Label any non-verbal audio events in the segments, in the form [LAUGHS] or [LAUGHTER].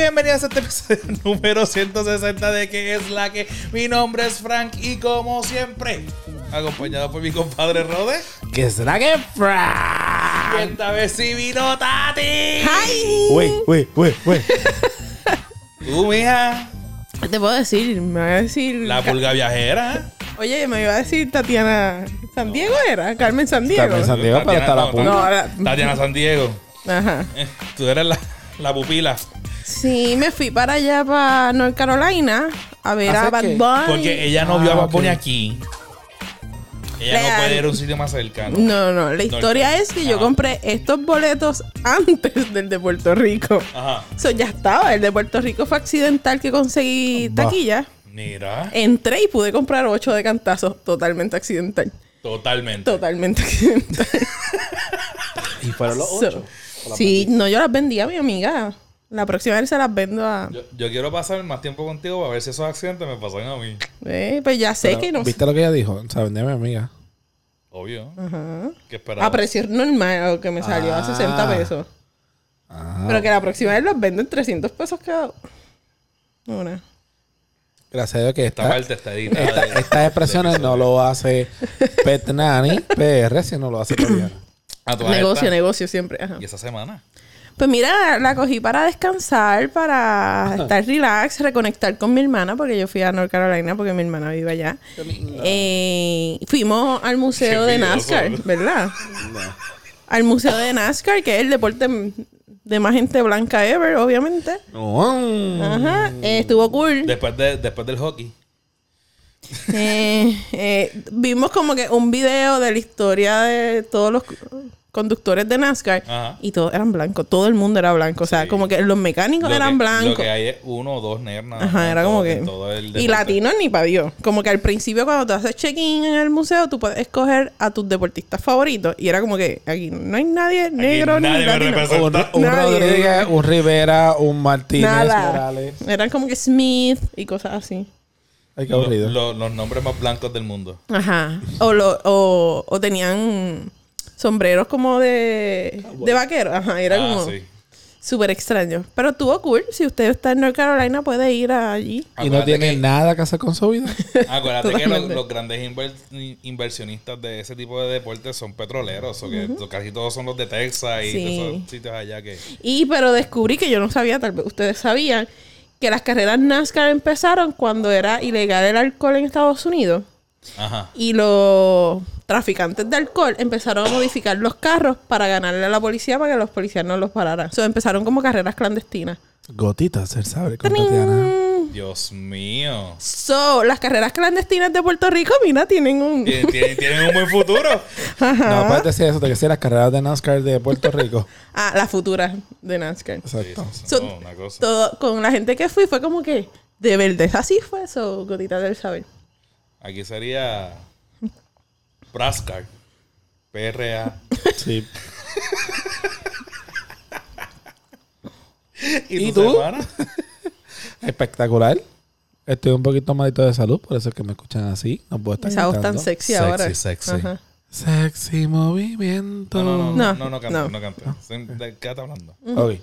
bienvenidos a este episodio [LAUGHS] número 160 de que es la que mi nombre es Frank y como siempre, acompañado por mi compadre Rode. ¿Qué será que Y Frank? esta vez sí vino Tati. ¡Ay! Wey, wey, wey, wey. Tú, mija, ¿Qué te puedo decir? Me va a decir. la pulga viajera. Oye, me iba a decir Tatiana. ¿San Diego era? Carmen San Diego. Carmen San Diego, pero está la no, pulga. No, ahora- Tatiana San Diego. Ajá. Eh, Tú eres la, la pupila. Sí, me fui para allá, para North Carolina, a ver a ¿Hace Bad qué? Bunny. Porque ella no Ah, vio a Bad ok. Bunny aquí. Ella no puede ir a un sitio más cercano. No, no, la historia es que yo compré estos boletos antes del de Puerto Rico. Ajá. Eso ya estaba. El de Puerto Rico fue accidental que conseguí Bah. taquilla. Mira, Entré y pude comprar ocho de cantazo. Totalmente accidental. totalmente. Totalmente accidental. [LAUGHS] Y fueron los So, ocho. sí, no, yo las vendí a mi amiga. La próxima vez se las vendo a. Yo, yo quiero pasar más tiempo contigo para ver si esos accidentes me pasan a mí. Eh, pues ya sé Pero, que no. ¿Viste lo que ella dijo? O sea, vendía a mi amiga. Obvio. Ajá. ¿Qué esperaba? A precio normal, que me salió a Ah. 60 pesos. Ah. Pero que la próxima vez los vendo en 300 pesos cada una. Gracias a Dios que Esta esta, parte está editada. esta- de- estas expresiones no lo hace Pet Nani PR, sino lo hace Tatiana. Negocio, negocio siempre. Ajá. Y esa semana. Pues mira, la cogí para descansar, para estar relax, reconectar con mi hermana, porque yo fui a North Carolina porque mi hermana vive allá. Eh, fuimos al museo Qué de. NASCAR, ¿verdad? Al museo de NASCAR, que es el deporte de más gente blanca ever, obviamente. No. Ajá, eh, estuvo cool. Después, de, después del hockey. Eh, eh, vimos como que un video de la historia de todos los conductores de NASCAR Ajá. y todos eran blancos, todo el mundo era blanco, o sea, Sí. como que los mecánicos Lo eran que- blancos. Lo que hay es uno o dos nerds. Ajá, era como que. y latinos ni para Dios. Como que al principio, cuando tú haces check-in en el museo, tú puedes escoger a tus deportistas favoritos. Y era como que aquí no hay nadie negro nadie ni me latino. Un, un Nadie. Rodríguez, un Rivera, un Martínez Nada. Morales. Eran como que Smith y cosas así. Ay, qué Lo- aburrido. lo- los nombres más blancos del mundo. Ajá. O, lo, o, o tenían sombreros como de, de vaquero. Ajá, era ah, como sí. súper extraño. Pero estuvo cool. Si usted está en North Carolina, puede ir allí. y no tiene que- nada que hacer con su vida. [LAUGHS] Acuérdate que los, grandes inver- inversionistas de ese tipo de deportes son petroleros. O que casi todos son los de Texas y Sí. de esos sitios allá que. Y pero descubrí que yo no sabía, tal vez ustedes sabían, que las carreras NASCAR empezaron cuando era ilegal el alcohol en Estados Unidos. Ajá. Y los traficantes de alcohol empezaron a modificar los carros para ganarle a la policía para que los policías no los pararan. So, empezaron como carreras clandestinas. Gotitas, el sabe. Dios mío. So, las carreras clandestinas de Puerto Rico, mira, tienen un... Tien- tien- Tienen un buen futuro. [LAUGHS] No, puedes decir eso, de que sí, las carreras de NASCAR de Puerto [LAUGHS] Rico. Ah, las futuras de NASCAR. Exacto. Sí, sí, So, no, una cosa. todo, con la gente que fui fue como que, de verdad, así fue eso, gotita del saber. Aquí sería. Brascar. PRA. Sí. ¿Y, ¿Y tú? semana? Espectacular. Estoy un poquito malito de salud, por eso es que me escuchan así. No puedo estar Esa voz tan sexy, Sexy, ahora. sexy. Ajá. Sexy movimiento. No, no, no, No, no, no, no. no, cante. ¿De qué estás hablando? Ok.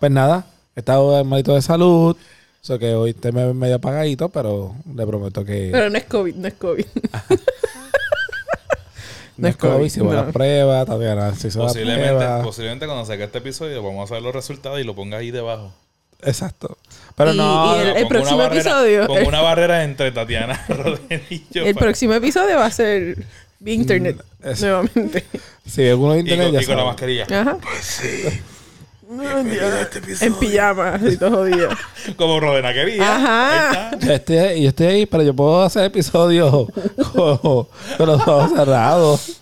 Pues nada, he estado malito de salud. Eso que hoy te me ven medio apagadito, pero le prometo que Pero no es COVID, no es COVID. [LAUGHS] no es COVID. Si voy a no. las pruebas, todavía se hizo la Posiblemente, prueba. posiblemente cuando saque este episodio vamos a ver los resultados y lo ponga ahí debajo. Exacto. Pero Y- no, y el- próximo barrera- episodio- Pongo una [LAUGHS] barrera entre Tatiana [LAUGHS] Rodríguez y yo. El para- próximo episodio va a ser vía internet. Mm, nuevamente. si alguno de y, internet con, ya y con la mascarilla. Ajá. En pijama, así todo jodido. [LAUGHS] Como Rodena quería. Ajá. Ahí. Yo estoy, yo estoy ahí, pero yo puedo hacer episodios con, con los ojos cerrados.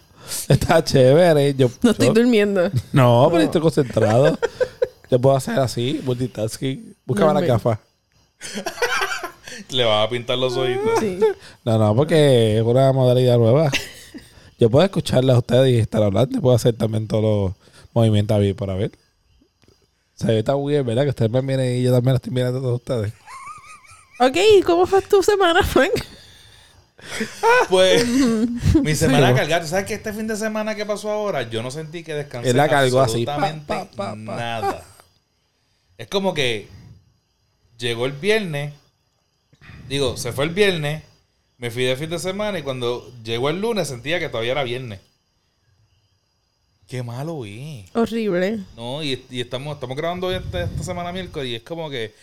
Está chévere. Yo, No estoy yo- durmiendo. No, pero estoy concentrado. Yo puedo hacer así, multitasking. No, la gafa. [LAUGHS] Le va a pintar los ojitos. Sí. No, no, porque es una modalidad nueva. Yo puedo escucharla a ustedes y estar hablando. y Puedo hacer también todos los movimientos a ver para ver. Se ve tan weird, ¿verdad? Que ustedes me miren y yo también lo estoy mirando a todos ustedes. Ok, ¿y ¿cómo fue tu semana, Frank? Pues, [LAUGHS] mi semana Sí. cargada. ¿Tú sabes que este fin de semana que pasó ahora? Yo no sentí que descansé Él la cargó así, absolutamente pa, pa, pa, pa. nada. Es como que llegó el viernes, digo, se fue el viernes, me fui de fin de semana y cuando llegó el lunes sentía que todavía era viernes. Qué malo es. Horrible. No, y, y estamos, estamos grabando esta, esta semana miércoles y es como que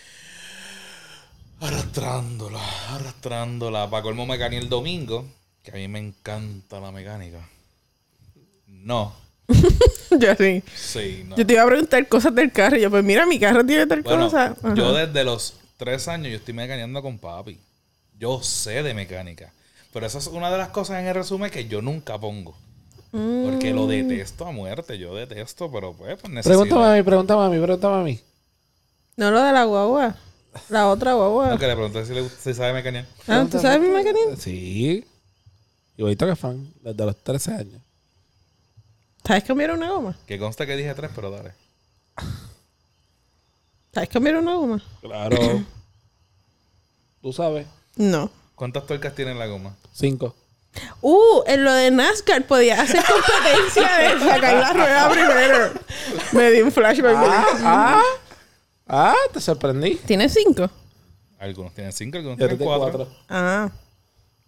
arrastrándola, arrastrándola. Para colmo me gané el domingo, que a mí me encanta la mecánica. No, [LAUGHS] yo sí. sí, no. Yo te iba a preguntar cosas del carro. Y yo, pues mira, mi carro tiene tal Bueno, cosa. Ajá. yo desde los tres años yo estoy mecaneando con papi. Yo sé de mecánica. Pero esa es una de las cosas en el resumen que yo nunca pongo. Porque lo detesto a muerte. Yo detesto, pero pues, pues necesito. Pregunta mami, pregunta mami, pregunta mami. No lo de la guagua. La otra guagua. No, que le pregunté si, le, si sabe mecanear. Ah, ¿tú sabes mi mecanismo? Sí. Igualito que fan, desde los 13 años. ¿Sabes cambiar una goma? Que consta que dije tres, pero dale. ¿Sabes cambiar una goma? Claro. [COUGHS] Tú sabes. No. ¿Cuántas tuercas tiene la goma? Cinco. Uh, en lo de NASCAR podía hacer [LAUGHS] competencia de sacar la rueda primero. Me di un flashback. Ah, ah. Ah, te sorprendí. ¿Tiene cinco? Algunos tienen cinco, algunos Yo tienen tengo cuatro. cuatro. Ah.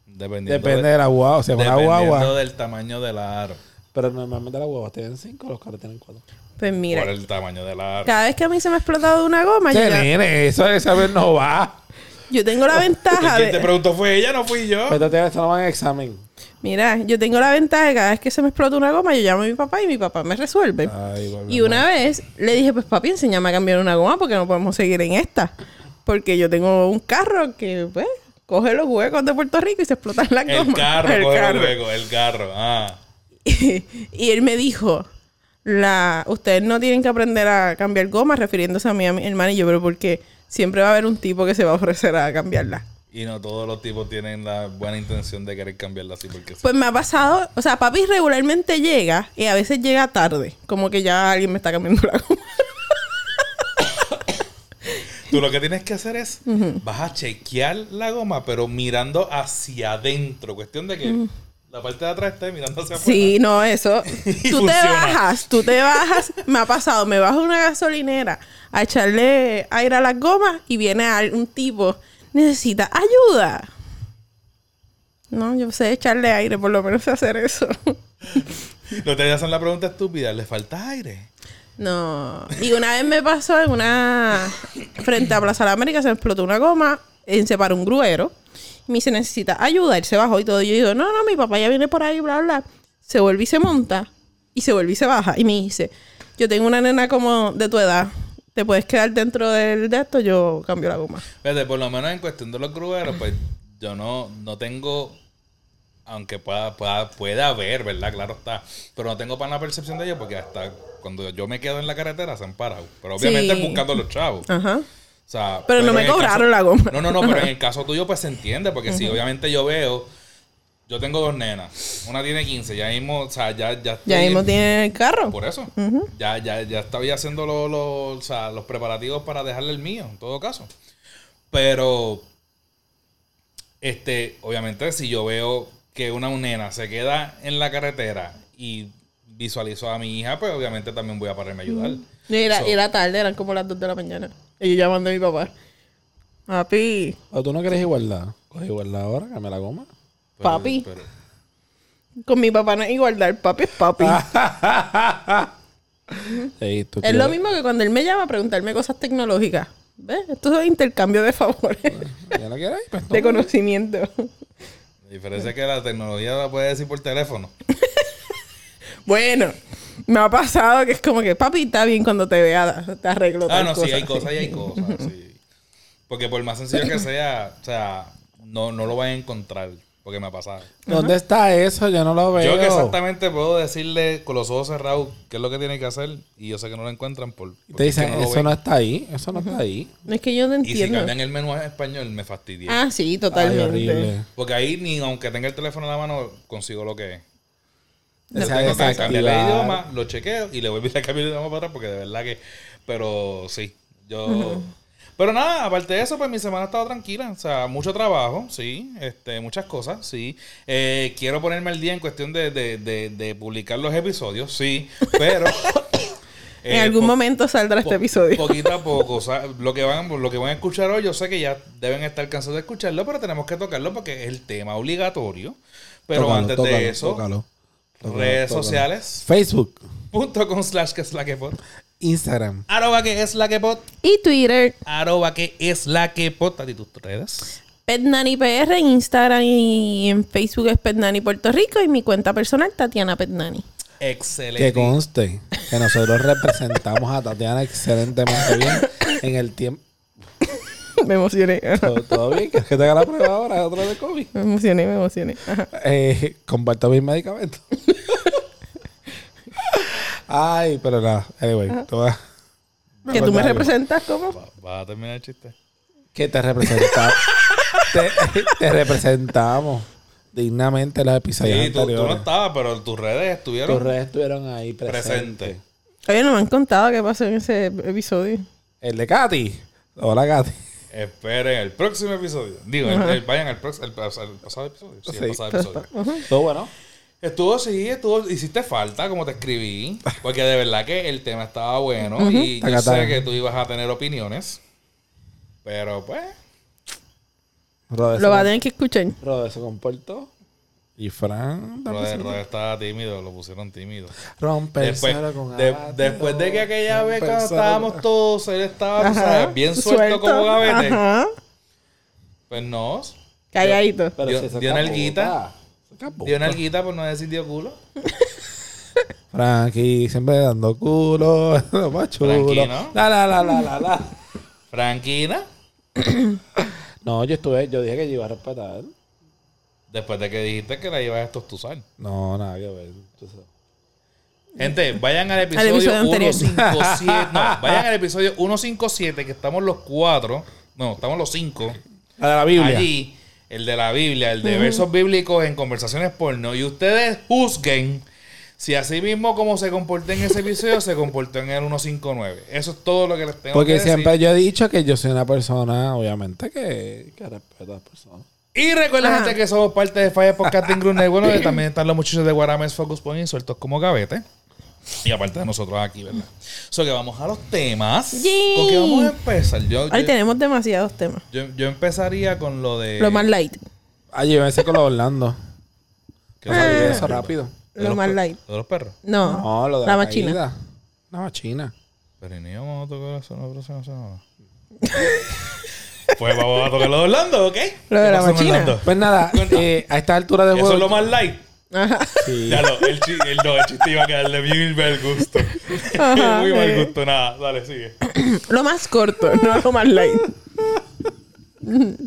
Dependiendo, Depende de- de la guagua. O sea, una dependiendo guagua. del tamaño del aro. Pero normalmente las guaguas tienen cinco, los carros tienen cuatro. Pues mira, Por el tamaño del aro. cada vez que a mí se me ha explotado una goma, yo, ya- nene, eso de saber no va. Yo tengo la ventaja ¿Quién te preguntó? Fue ella, no fui yo. Pero te eso no va en examen. Mira, yo tengo la ventaja de cada vez que se me explota una goma, yo llamo a mi papá y mi papá me resuelve. Ay. Y una vez le dije, pues papi, enséñame a cambiar una goma porque no podemos seguir en esta. Porque yo tengo un carro que, pues, coge los huecos de Puerto Rico y se explotan las El gomas. carro, [LAUGHS] El coge carro. luego, el carro. Ah. [LAUGHS] y él me dijo, la, ustedes no tienen que aprender a cambiar gomas, refiriéndose a mí, a mi hermano y yo, pero porque siempre va a haber un tipo que se va a ofrecer a cambiarla. Y no todos los tipos tienen la buena intención de querer cambiarla así porque sí. Pues me ha pasado, o sea, papi regularmente llega y a veces llega tarde, como que ya alguien me está cambiando la goma. [COUGHS] Tú lo que tienes que hacer es, vas a chequear la goma, pero mirando hacia adentro. Cuestión de que la parte de atrás esté mirando hacia afuera. Sí, no, eso. [LAUGHS] Tú te bajas, tú te bajas. Me ha pasado, me bajo a una gasolinera a echarle aire a las gomas y viene un tipo, necesita ayuda. No, yo sé echarle aire, por lo menos sé hacer eso. [LAUGHS] No te hacen la pregunta estúpida, ¿le falta aire? No. Y una vez me pasó en una. Frente a Plaza de la América se me explotó una goma, en se paró un gruero. Y me dice, necesita ayuda. Él se bajó y todo. Y yo digo, no, no, mi papá ya viene por ahí, bla, bla. Se vuelve y se monta. Y se vuelve y se baja. Y me dice, yo tengo una nena como de tu edad. ¿Te puedes quedar dentro del de esto? Yo cambio la goma. Fíjate, por lo menos en cuestión de los grueros, pues yo no, no tengo, aunque pueda, pueda, pueda haber, ¿verdad? Claro está. Pero no tengo para la percepción de ellos porque hasta cuando yo me quedo en la carretera se han parado. Pero obviamente Sí. buscando a los chavos. Ajá. O sea, Pero no me cobraron la goma. No, no, no, pero en el [LAUGHS] caso tuyo pues se entiende, porque si obviamente yo veo, yo tengo dos nenas, una tiene 15, ya mismo, o sea, ya, ya Ya mismo tiene el carro. Por eso, ya, ya, ya estaba haciendo lo- lo- o sea, los preparativos para dejarle el mío, en todo caso. Pero, este, obviamente si yo veo que una nena se queda en la carretera y visualizo a mi hija, pues obviamente también voy a pararme a ayudar. Y era, So- y era tarde, eran como las 2 de la mañana. Y yo llamando a mi papá. Papi, ¿O tú no quieres igualdad? Coge igualdad ahora, cambia la goma. Pero- Papi. pero- con mi papá no hay igualdad. Papi es papi. [LAUGHS] Es lo mismo que cuando él me llama a preguntarme cosas tecnológicas. ¿Ves? Esto es intercambio de favores, ¿Ya no quieres? Pues [LAUGHS] de conocimiento. La diferencia es que la tecnología la puede decir por teléfono. [LAUGHS] Bueno, me ha pasado que es como que, papi, está bien cuando te vea, te arreglo Ah, no, sí, cosa". hay cosas y hay [LAUGHS] cosas, sí. Porque por más sencillo que sea, o sea, no, no lo van a encontrar, porque me ha pasado. ¿Dónde está eso? Yo no lo veo. Yo que exactamente puedo decirle con los ojos cerrados qué es lo que tiene que hacer y yo sé que no lo encuentran por... Te dicen, no eso ven. no está ahí. Eso no está ahí. Es que yo no Y si entiendo. cambian el menú en español, me fastidia. Ah, sí, totalmente. Porque ahí ni aunque tenga el teléfono en la mano, consigo lo que es. Yo Esa tengo que cambiarle el idioma, lo chequeo y le vuelvo a cambiar el idioma para atrás porque de verdad que... Pero sí, yo... Pero nada, aparte de eso, pues mi semana ha estado tranquila. O sea, mucho trabajo, sí. Este, muchas cosas, sí. Eh, quiero ponerme al día en cuestión de, de, de, de publicar los episodios, sí. Pero [LAUGHS] En algún momento saldrá este episodio. Poquito a poco. o sea, [LAUGHS] lo, que van, lo que van a escuchar hoy, yo sé que ya deben estar cansados de escucharlo, pero tenemos que tocarlo porque es el tema obligatorio. Pero Tócalo, antes tócalo, de eso, tócalo, redes sociales. Facebook, Punto com slash que es la que pot. Instagram, Arroba que es la que pot. Y Twitter, Arroba que es la que pot. A ti tus redes. Petnani PR en Instagram y en Facebook es Petnani Puerto Rico y mi cuenta personal Tatiana Petnani. Excelente. que conste que nosotros representamos a Tatiana excelentemente bien en el tiempo. [LAUGHS] me emocioné. [LAUGHS] ¿Todo, bien? ¿Quieres que te haga la prueba ahora? ¿Otro de COVID? Me emocioné, me emocioné. Eh, comparto mis medicamentos. Ay, pero nada. Anyway, tú vas- Que tú me representas como. Va- ¿Vas a terminar el chiste? que te representamos. te, te representamos dignamente en los episodios Sí, tú, tú no estabas, pero tus redes estuvieron Tus redes estuvieron ahí presentes. presentes. Oye, no me han contado qué pasó en ese episodio. El de Katy. Hola, Katy. Esperen el próximo episodio. Digo, el- el- vayan al próximo, el, pas- el pasado episodio. Sí, Sí. el pasado episodio. [LAUGHS] Todo bueno. Estuvo, sí, estuvo, hiciste falta, como te escribí, porque de verdad que el tema estaba bueno y yo Taca, taca. sé que tú ibas a tener opiniones, pero pues, Lo va a tener que escuchar. Rode se comportó. Y Fran. Roder, Roder estaba tímido, lo pusieron tímido. Rompe el Después, suelo con de- después de que aquella vez cuando estábamos todos, él estaba, sabes, bien suelto, como gavete, Ajá. pues no, Calladito. Pero dio- dio nalguita. dio una alguita por no decir dio culo. [LAUGHS] Frankie siempre dando culo. [LAUGHS] Lo más chulo. La, la, la, la, la, la. Franquina, [COUGHS] No, yo estuve, yo dije que yo iba a respetar. Después de que dijiste que la ibas a estostuzar. No, nada que ver. Gente, vayan al episodio episodio anterior. 157. no, vayan al episodio 157, que estamos los cuatro. No, estamos los cinco. La de la Biblia. Allí, el de la Biblia, el de versos bíblicos en conversaciones porno. Y ustedes juzguen si así mismo como se comportó en ese episodio, se comportó en el 159. Eso es todo lo que les tengo que Porque decir. siempre yo he dicho que yo soy una persona, obviamente, que, que respeto a las personas. Y recuerden, gente, que somos parte de Fire Podcasting Group donde [LAUGHS] también están los muchachos de Guarames Focus Point sueltos como gavete. Y aparte de nosotros aquí, ¿verdad? So que vamos a los temas. Yay. ¿Con qué vamos a empezar? Yo, Ahí yo, tenemos demasiados temas. yo, yo empezaría con lo de... Lo más light. Ah, yo pensé con los Orlando. ¿Qué fue? sabía eso rápido. ¿De Lo los más per- light. ¿De los perros? No. No, lo de la la, machina. caída. La machina. Pero ni vamos a tocar eso en la próxima semana. [LAUGHS] pues vamos a tocar lo de Orlando, ¿ok? Lo de ¿Qué la machina. Pues nada, [LAUGHS] eh, a esta altura de Eso juego. es lo más light. Ajá. Sí. Ya lo, el, chi- el, no, el chiste iba a quedarle bien mal gusto. Ajá, Muy mal eh. gusto, nada. Dale, sigue. [CLEARS THROAT] Lo más corto, no lo más light. [LAUGHS]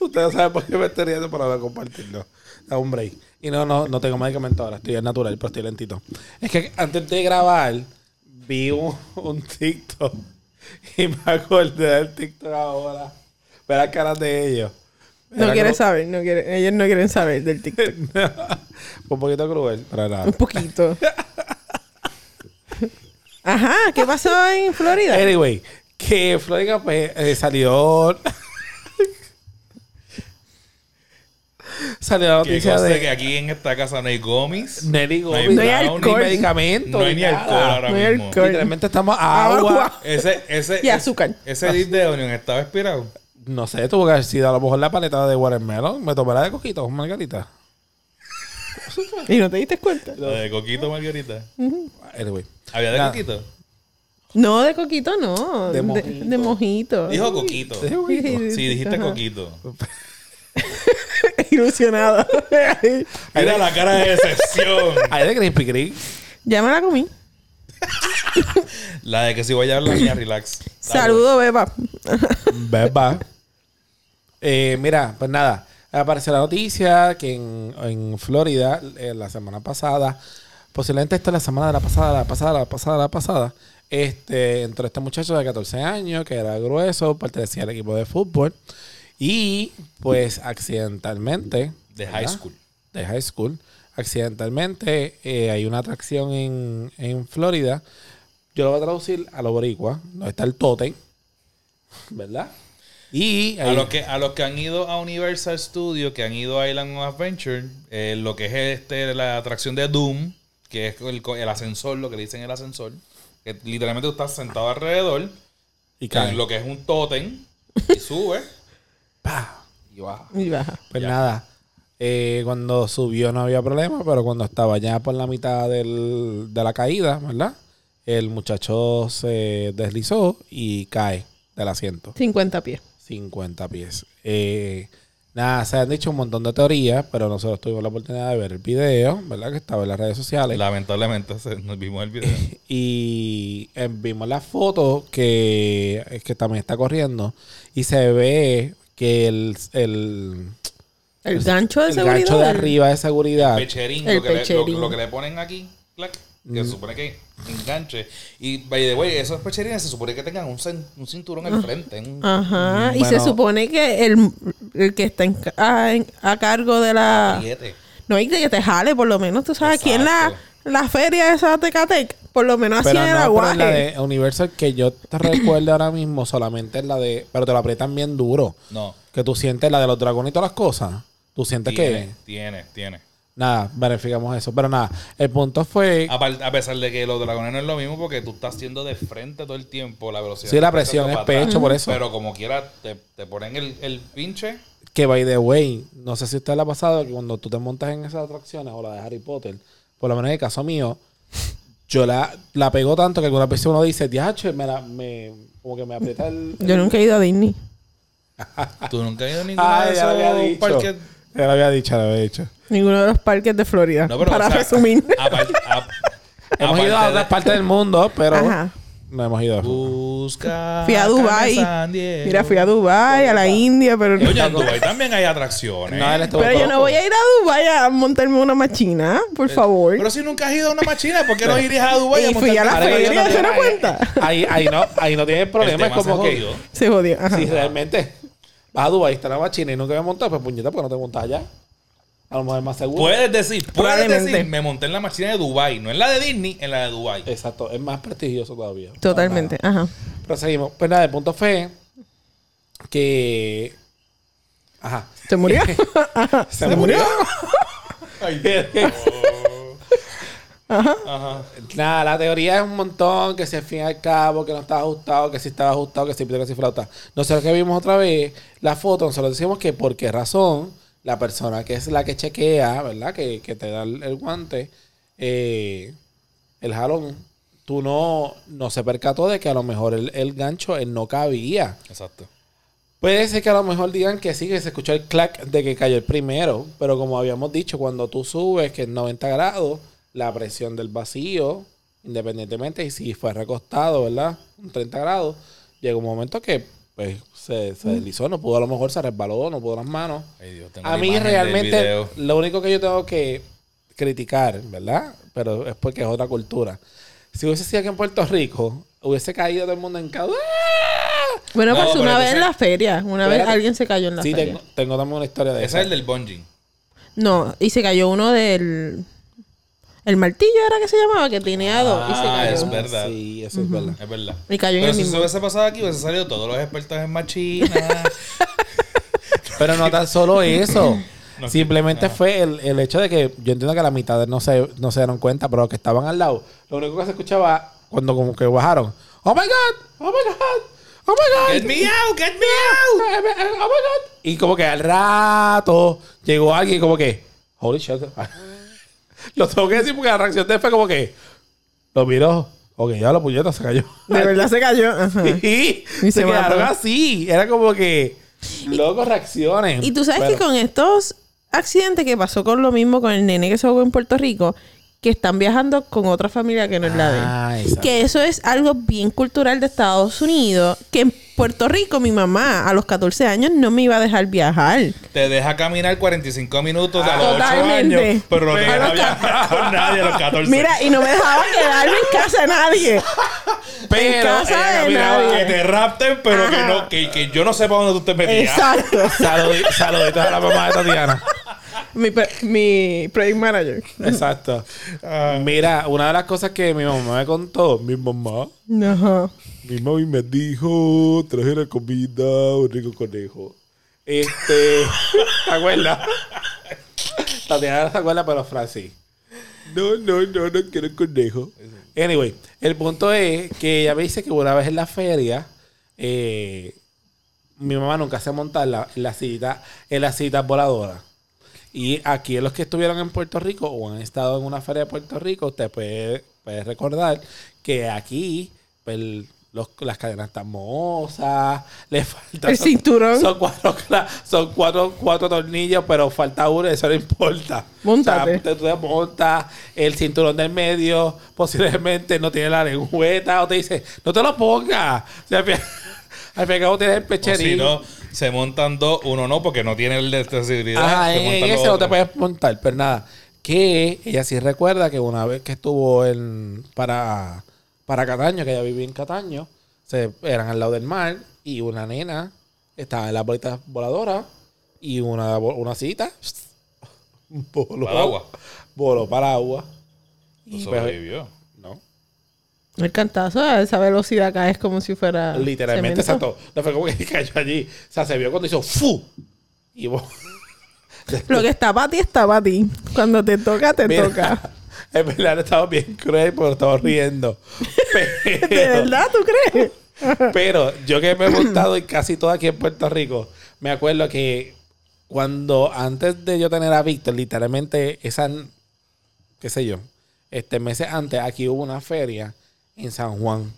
Ustedes saben por qué me estoy riendo, pero voy a compartirlo. Da un break. Y no, no, no tengo medicamento ahora. Estoy en natural, pero estoy lentito. Es que antes de grabar, vi un, un TikTok. [LAUGHS] Y me acordé del TikTok ahora. Ver las caras de ellos. No Era quiere como- saber, no quiere, ellos no quieren saber del TikTok. [LAUGHS] un poquito cruel, pero nada. Un poquito. [LAUGHS] Ajá, ¿qué pasó en Florida? Anyway, que Florida pues eh, salió. Salió la noticia de que aquí en esta casa no hay gomis. Nelly No hay Gómez. No hay alcohol. Ni medicamento. No hay ni nada. alcohol ahora No hay mismo. alcohol. Literalmente estamos a agua. Agua. Ese, ese, Y azúcar. Ese dip de onion estaba expirado. No sé, tuvo que haber sido a lo mejor la paleta de watermelon. Me tomé la de coquito, margarita. [LAUGHS] ¿Y no te diste cuenta? La de coquito margarita. Anyway. ¿Había de Nada. coquito? No, de coquito no. De mojito. de mojito. Dijo coquito. Sí, dijiste Ajá. coquito. [LAUGHS] [LAUGHS] Ilusionado. [LAUGHS] Mira la cara de decepción. Hay de Crispy Kreme. ya me la comí. La de que si voy a la mía, relax. Saludo, beba. Beba. Eh, mira, pues nada. Apareció la noticia que en, en Florida, eh, la semana pasada, posiblemente esta es la semana de la pasada, la pasada, la pasada, la pasada, este, entró este muchacho de 14 años, que era grueso, pertenecía al equipo de fútbol, y pues accidentalmente... De high ¿verdad? school. De high school. Accidentalmente eh, hay una atracción en, en Florida. Yo lo voy a traducir a lo boricua. No está el totem. ¿Verdad? Y A los, que, a los que han ido a Universal Studios, que han ido a Island of Adventure, eh, lo que es este, la atracción de Doom, que es el, el ascensor, lo que le dicen el ascensor. Que literalmente tú estás sentado alrededor, Y en lo que es un tótem, y sube Pa. y baja. Y baja. Pues Ya. nada. eh, cuando subió no había problema, pero cuando estaba ya por la mitad del- de la caída, ¿verdad? El muchacho se deslizó y cae del asiento. 50 pies. 50 pies. Eh, nada, se han dicho un montón de teorías, pero nosotros tuvimos la oportunidad de ver el video, ¿verdad? Que estaba en las redes sociales. Lamentablemente se- nos vimos el video. [LAUGHS] Y eh, vimos la foto que, que también está corriendo. Y se ve que el, el, El gancho de el seguridad. gancho de arriba de seguridad. pecherín, El lo, que le, lo- pecherín. lo que le ponen aquí, clac, que Mm. se supone que enganche. Y, by the way, esos pecherines se supone que tengan un, un cinturón al frente. un- Ajá. Y Bueno. se supone que el, el que está en a, en- a cargo de la. No, y que te jale, por lo menos, tú sabes, aquí en la, Exacto. La feria esa de Tecatec, por lo menos Pero pero en la aguaje. de Universal que yo te recuerdo ahora mismo solamente es la de... Pero te lo aprietan bien duro. No, Que tú sientes la de los dragones y todas las cosas. Tú sientes tiene, que... tiene, tiene. Nada, verificamos eso. Pero nada, el punto fue... Apar- A, pesar de que los dragones no es lo mismo porque tú estás haciendo de frente todo el tiempo la velocidad. Sí, la presión es atrás. pecho, por eso. Pero como quiera, te, te ponen el, el pinche. Que by the way, no sé si a usted le ha pasado que cuando tú te montas en esas atracciones o la de Harry Potter, por lo menos en el caso mío, yo la, la pego tanto que alguna vez uno dice, diache, me la, me, como que me aprieta el... Yo nunca he ido a Disney. [LAUGHS] Tú nunca has ido a ninguna Ay, de ya lo había esos dicho. parques. Ya lo había dicho, lo había dicho. Ninguno de los parques de Florida. No, pero, para o sea, resumir. [LAUGHS] a- Hemos ido a de- otras partes del mundo, pero Ajá. No hemos ido. Busca. Fui a Dubai. Mira, fui a Dubai, a la India, pero no. Oye, en Dubai también hay atracciones. No, Pero yo no voy a ir a Dubai a montarme una machina, por favor. Pero si nunca has ido a una machina, ¿por qué no irías a Dubai? Y fui a la feria, ¿se da cuenta? Ahí, ahí no, ahí no tiene problema. Es como se que jodió. Se jodió. Ajá. si realmente vas a Dubái, está la China y nunca me he montado, pues puñeta, porque no te montas allá. A lo mejor es más seguro. Puedes decir, puedes decir, me monté en la machina de Dubai, no en la de Disney, en la de Dubai. Exacto, es más prestigioso todavía. Totalmente. Ajá. Pero seguimos. Pues nada, el punto fue que. Ajá. [LAUGHS] ¿Se murió? Ajá. Se, murió. [LAUGHS] Ay, Dios. Ajá. Nada, la teoría es un montón, que si al fin y al cabo, que no estaba ajustado, que si estaba ajustado, que si que si flauta. Nosotros que vimos otra vez la foto, nosotros decimos que por qué razón la persona que es la que chequea, ¿verdad? Que, que te da el, el guante, eh, el jalón, tú no, no se percató de que a lo mejor el, el gancho él no cabía. Exacto. Puede ser que a lo mejor digan que sí, que se escuchó el clack de que cayó el primero, pero como habíamos dicho, cuando tú subes, que es 90 grados, la presión del vacío, independientemente, y si fue recostado, ¿verdad? Un 30 grados, llega un momento que pues, se, se deslizó, no pudo, a lo mejor se resbaló, no pudo las manos. Ay, Dios, tengo A mí realmente, lo único que yo tengo que criticar, ¿verdad? Pero es porque es otra cultura. Si hubiese sido aquí en Puerto Rico, hubiese caído todo el mundo en cada... Bueno, No, pues pero una vez en la feria. Una vez alguien se cayó en la Sí, feria. tengo, tengo también una historia de Ese esa. es el del bungee. No, y se cayó uno del... El martillo era que se llamaba, que tenía dos. y se Ah, cayó. es verdad. Sí, eso es verdad. Es verdad. Y cayó en Pero el si mismo. se hubiese pasado aquí, hubiese salido todos los expertos en machina. [LAUGHS] Pero no tan solo eso. No, Simplemente fue el, el hecho de que yo entiendo que la mitad no se, no se dieron cuenta, pero los que estaban al lado, lo único que se escuchaba cuando como que bajaron, ¡Oh my God! ¡Oh my God! ¡Oh my God! ¡Get me out! ¡Get me out! ¡Oh my God! Y como que al rato llegó alguien como que, ¡Holy shit! [LAUGHS] lo tengo que decir porque la reacción de él fue como que, lo miró, ok, ya la puñeta se cayó. De verdad se cayó. [LAUGHS] Ajá. Y, Y se, se quedaron mató. así. Era como que, locos reacciones. Y tú sabes Pero- que con estos accidentes que pasó con lo mismo con el nene que se ahogó en Puerto Rico, que están viajando con otra familia que no es la de él. Ah. Que eso es algo bien cultural de Estados Unidos, que en Puerto Rico mi mamá a los 14 años no me iba a dejar viajar. Te deja caminar 45 minutos a los 8 Totalmente. años, pero no te A deja viajar con nadie a los 14. Mira, y no me dejaba quedarme en casa de nadie. Pero casa ella de nadie. que te rapten, pero que no, que, que yo no sepa dónde tú te metías. Exacto. [LAUGHS] Saludi- saluditos a la mamá de Tatiana. mi, mi project manager. Exacto. Mira, una de las cosas que mi mamá me contó, mi mamá, Ajá. Mi mami me dijo, traje la comida, un rico conejo. Este, ¿te acuerdas? Tatiana no se acuerda, pero Francis. No, no, no, no quiero conejo. Anyway, el punto es que ella me dice que una vez en la feria, eh, mi mamá nunca se monta en la, en la sillita, en las sillitas voladoras. Y aquí los que estuvieron en Puerto Rico o han estado en una feria de Puerto Rico, usted puede, puede recordar que aquí pues, los- las cadenas están mohosas, le falta... El son- cinturón. Son cuatro, son cuatro, cuatro tornillos, pero falta uno, eso no importa. Móntate. O sea, tú te montas el cinturón del medio, posiblemente no tiene la lengüeta, o te dice, no te lo pongas. O sea, al fin- [LAUGHS] y al cabo tienes el O pecherín. si no, se montan dos, uno no, porque no tiene el de accesibilidad. Ajá, se en, en ese no te puedes montar, pero nada. Que ella sí recuerda que una vez que estuvo en, para, para Cataño, que ella vivía en Cataño, se, eran al lado del mar y una nena estaba en la bolita voladora y una, una cita [LAUGHS] voló Para agua. Voló para agua. No Y pues, sobrevivió. no, El cantazo a esa velocidad acá es como si fuera. literalmente cemento. exacto. No fue como que [LAUGHS] cayó allí. O sea, se vio cuando hizo ¡fu! Y vos. Lo que está para ti está para ti. Cuando te toca, te Mira, toca. [LAUGHS] Es verdad, estaba bien cruel porque estaba riendo. [LAUGHS] ¿De Pero, verdad tú crees? pero yo que me he montado en casi todo aquí en Puerto Rico, me acuerdo que cuando antes de yo tener a Víctor, literalmente esa, qué sé yo, este meses antes, aquí hubo una feria en San Juan.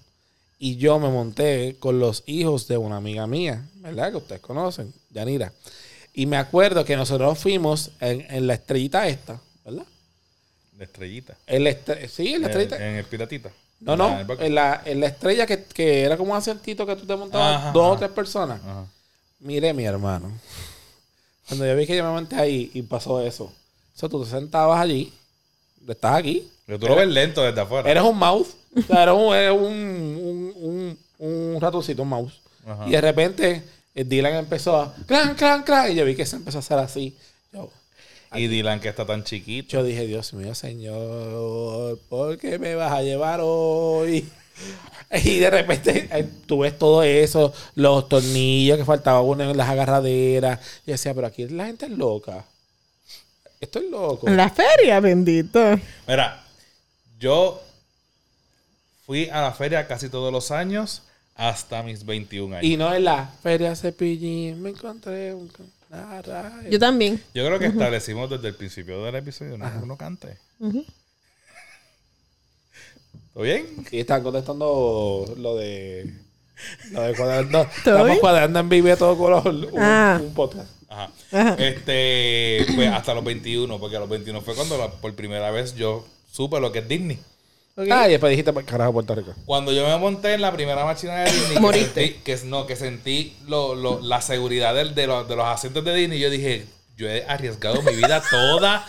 Y yo me monté con los hijos de una amiga mía, ¿verdad? Que ustedes conocen, Yanira. Y me acuerdo que nosotros fuimos en, en la estrellita esta, ¿verdad? La estrellita. En la estre- sí, en la estrellita. en el piratita. No, no, en el la, en la estrella que, que era como un asientito que tú te montabas Ajá, dos o tres personas. Ajá. Mire, mi hermano. Cuando yo vi que yo me monté ahí y pasó eso. Eso tú te sentabas allí, estás aquí, Pero tú lo ves lento desde afuera. eres un mouse. O sea, eres un, eres un, un, un, un ratoncito, un mouse. Y de repente el Dylan empezó a clan, clan, clan. Y yo vi que se empezó a hacer así. Yo, Y Dylan, que está tan chiquito. yo dije, Dios mío, Señor, ¿por qué me vas a llevar hoy? [LAUGHS] Y de repente eh, tú ves todo eso, los tornillos que faltaba uno en las agarraderas. Y decía, pero aquí la gente es loca. Esto es loco. En la feria, bendito. Mira, yo fui a la feria casi todos los años hasta mis 21 años. Y no en la feria Cepillín me encontré un... raya. Yo también. Yo creo que establecimos desde el principio del episodio, no, no cante. ¿Todo bien? Y están contestando lo de... Lo de cuadrando. [LAUGHS] ¿Todo Estamos cuadrando en vivo a todo color un, Ah. un podcast. Ajá. Ajá. Este, pues hasta los 21, porque a los 21 fue cuando la- por primera vez yo supe lo que es Disney. Ah, y después dijiste, "Pues, carajo, Puerto Rico. Cuando yo me monté en la primera máquina de Disney, que Moriste. sentí, que, no, que sentí lo- lo- la seguridad del- de, los, de los asientos de Disney, yo dije, yo he arriesgado mi vida toda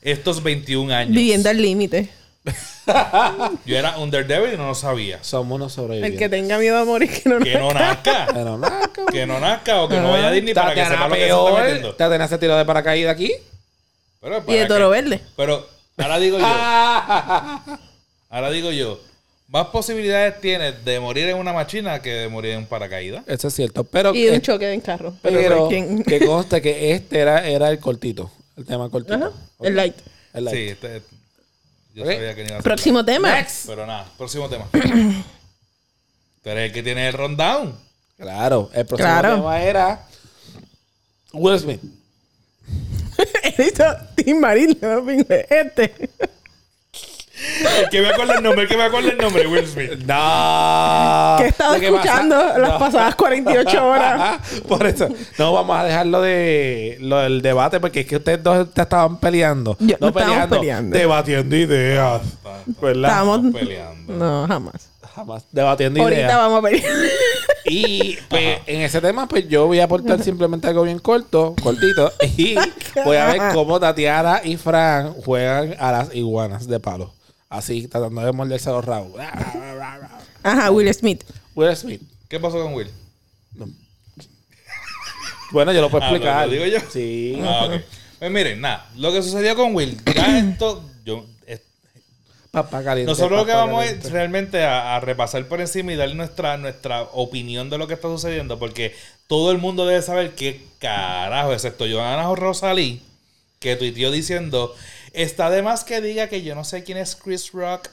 estos 21 años. Viviendo al límite. [LAUGHS] Yo era un Daredevil y no lo sabía. Somos unos El que sobrevivientes. tenga miedo a morir, que no Que no nazca. Pero nada, cabrón. que no nazca o que no vaya a Disney para que sepa lo que se está metiendo. Se tiró de paracaídas aquí. Pero, Y de para toro que- verde. pero ahora digo yo, Ah. [LAUGHS] ahora digo yo, más posibilidades tienes de morir en una machina que de morir en un paracaídas. Eso es cierto. Pero, Y de un choque en carro. Pero, pero [LAUGHS] que conste que este era, era el cortito. El tema cortito. Ajá. El light. El light. Sí, este, yo sabía que no iba a ser Próximo tema. Next. Pero nada, próximo tema. [COUGHS] Tú eres el que tiene el rundown. Claro. El próximo Claro. tema era Will Smith. [LAUGHS] Él hizo Tim Marín, no, este. El que me acuerda el nombre, el que me acuerda el nombre, Will Smith. No. que he estado Lo escuchando pasa- las no. pasadas 48 horas. [LAUGHS] Por eso, no vamos a dejarlo de lo del debate porque es que ustedes dos te estaban peleando. Yo- no no peleando. Debatiendo ideas. ¿Verdad? Estábamos. Peleando. No, jamás. Jamás. Debatiendo Ahorita ideas. vamos a pelear. Y pues, en ese tema, pues yo voy a aportar simplemente algo bien corto, cortito. Y [LAUGHS] voy a ver cómo Tatiana y Fran juegan a las iguanas de palo. Así, tratando de morderse los rabos. Ajá, Will Smith. Will Smith. ¿Qué pasó con Will? Bueno, yo lo puedo Ah, ¿lo- explicar. lo digo yo? Sí. Ah. Pues miren, nada, lo que sucedió con Will, ya [COUGHS] esto, yo, es- Papá caliente. nosotros lo que vamos caliente. es realmente a, a repasar por encima y dar nuestra, nuestra opinión de lo que está sucediendo, porque todo el mundo debe saber qué carajo, excepto Joana Rosalí, que tuiteó diciendo, Está de más que diga que yo no sé quién es Chris Rock.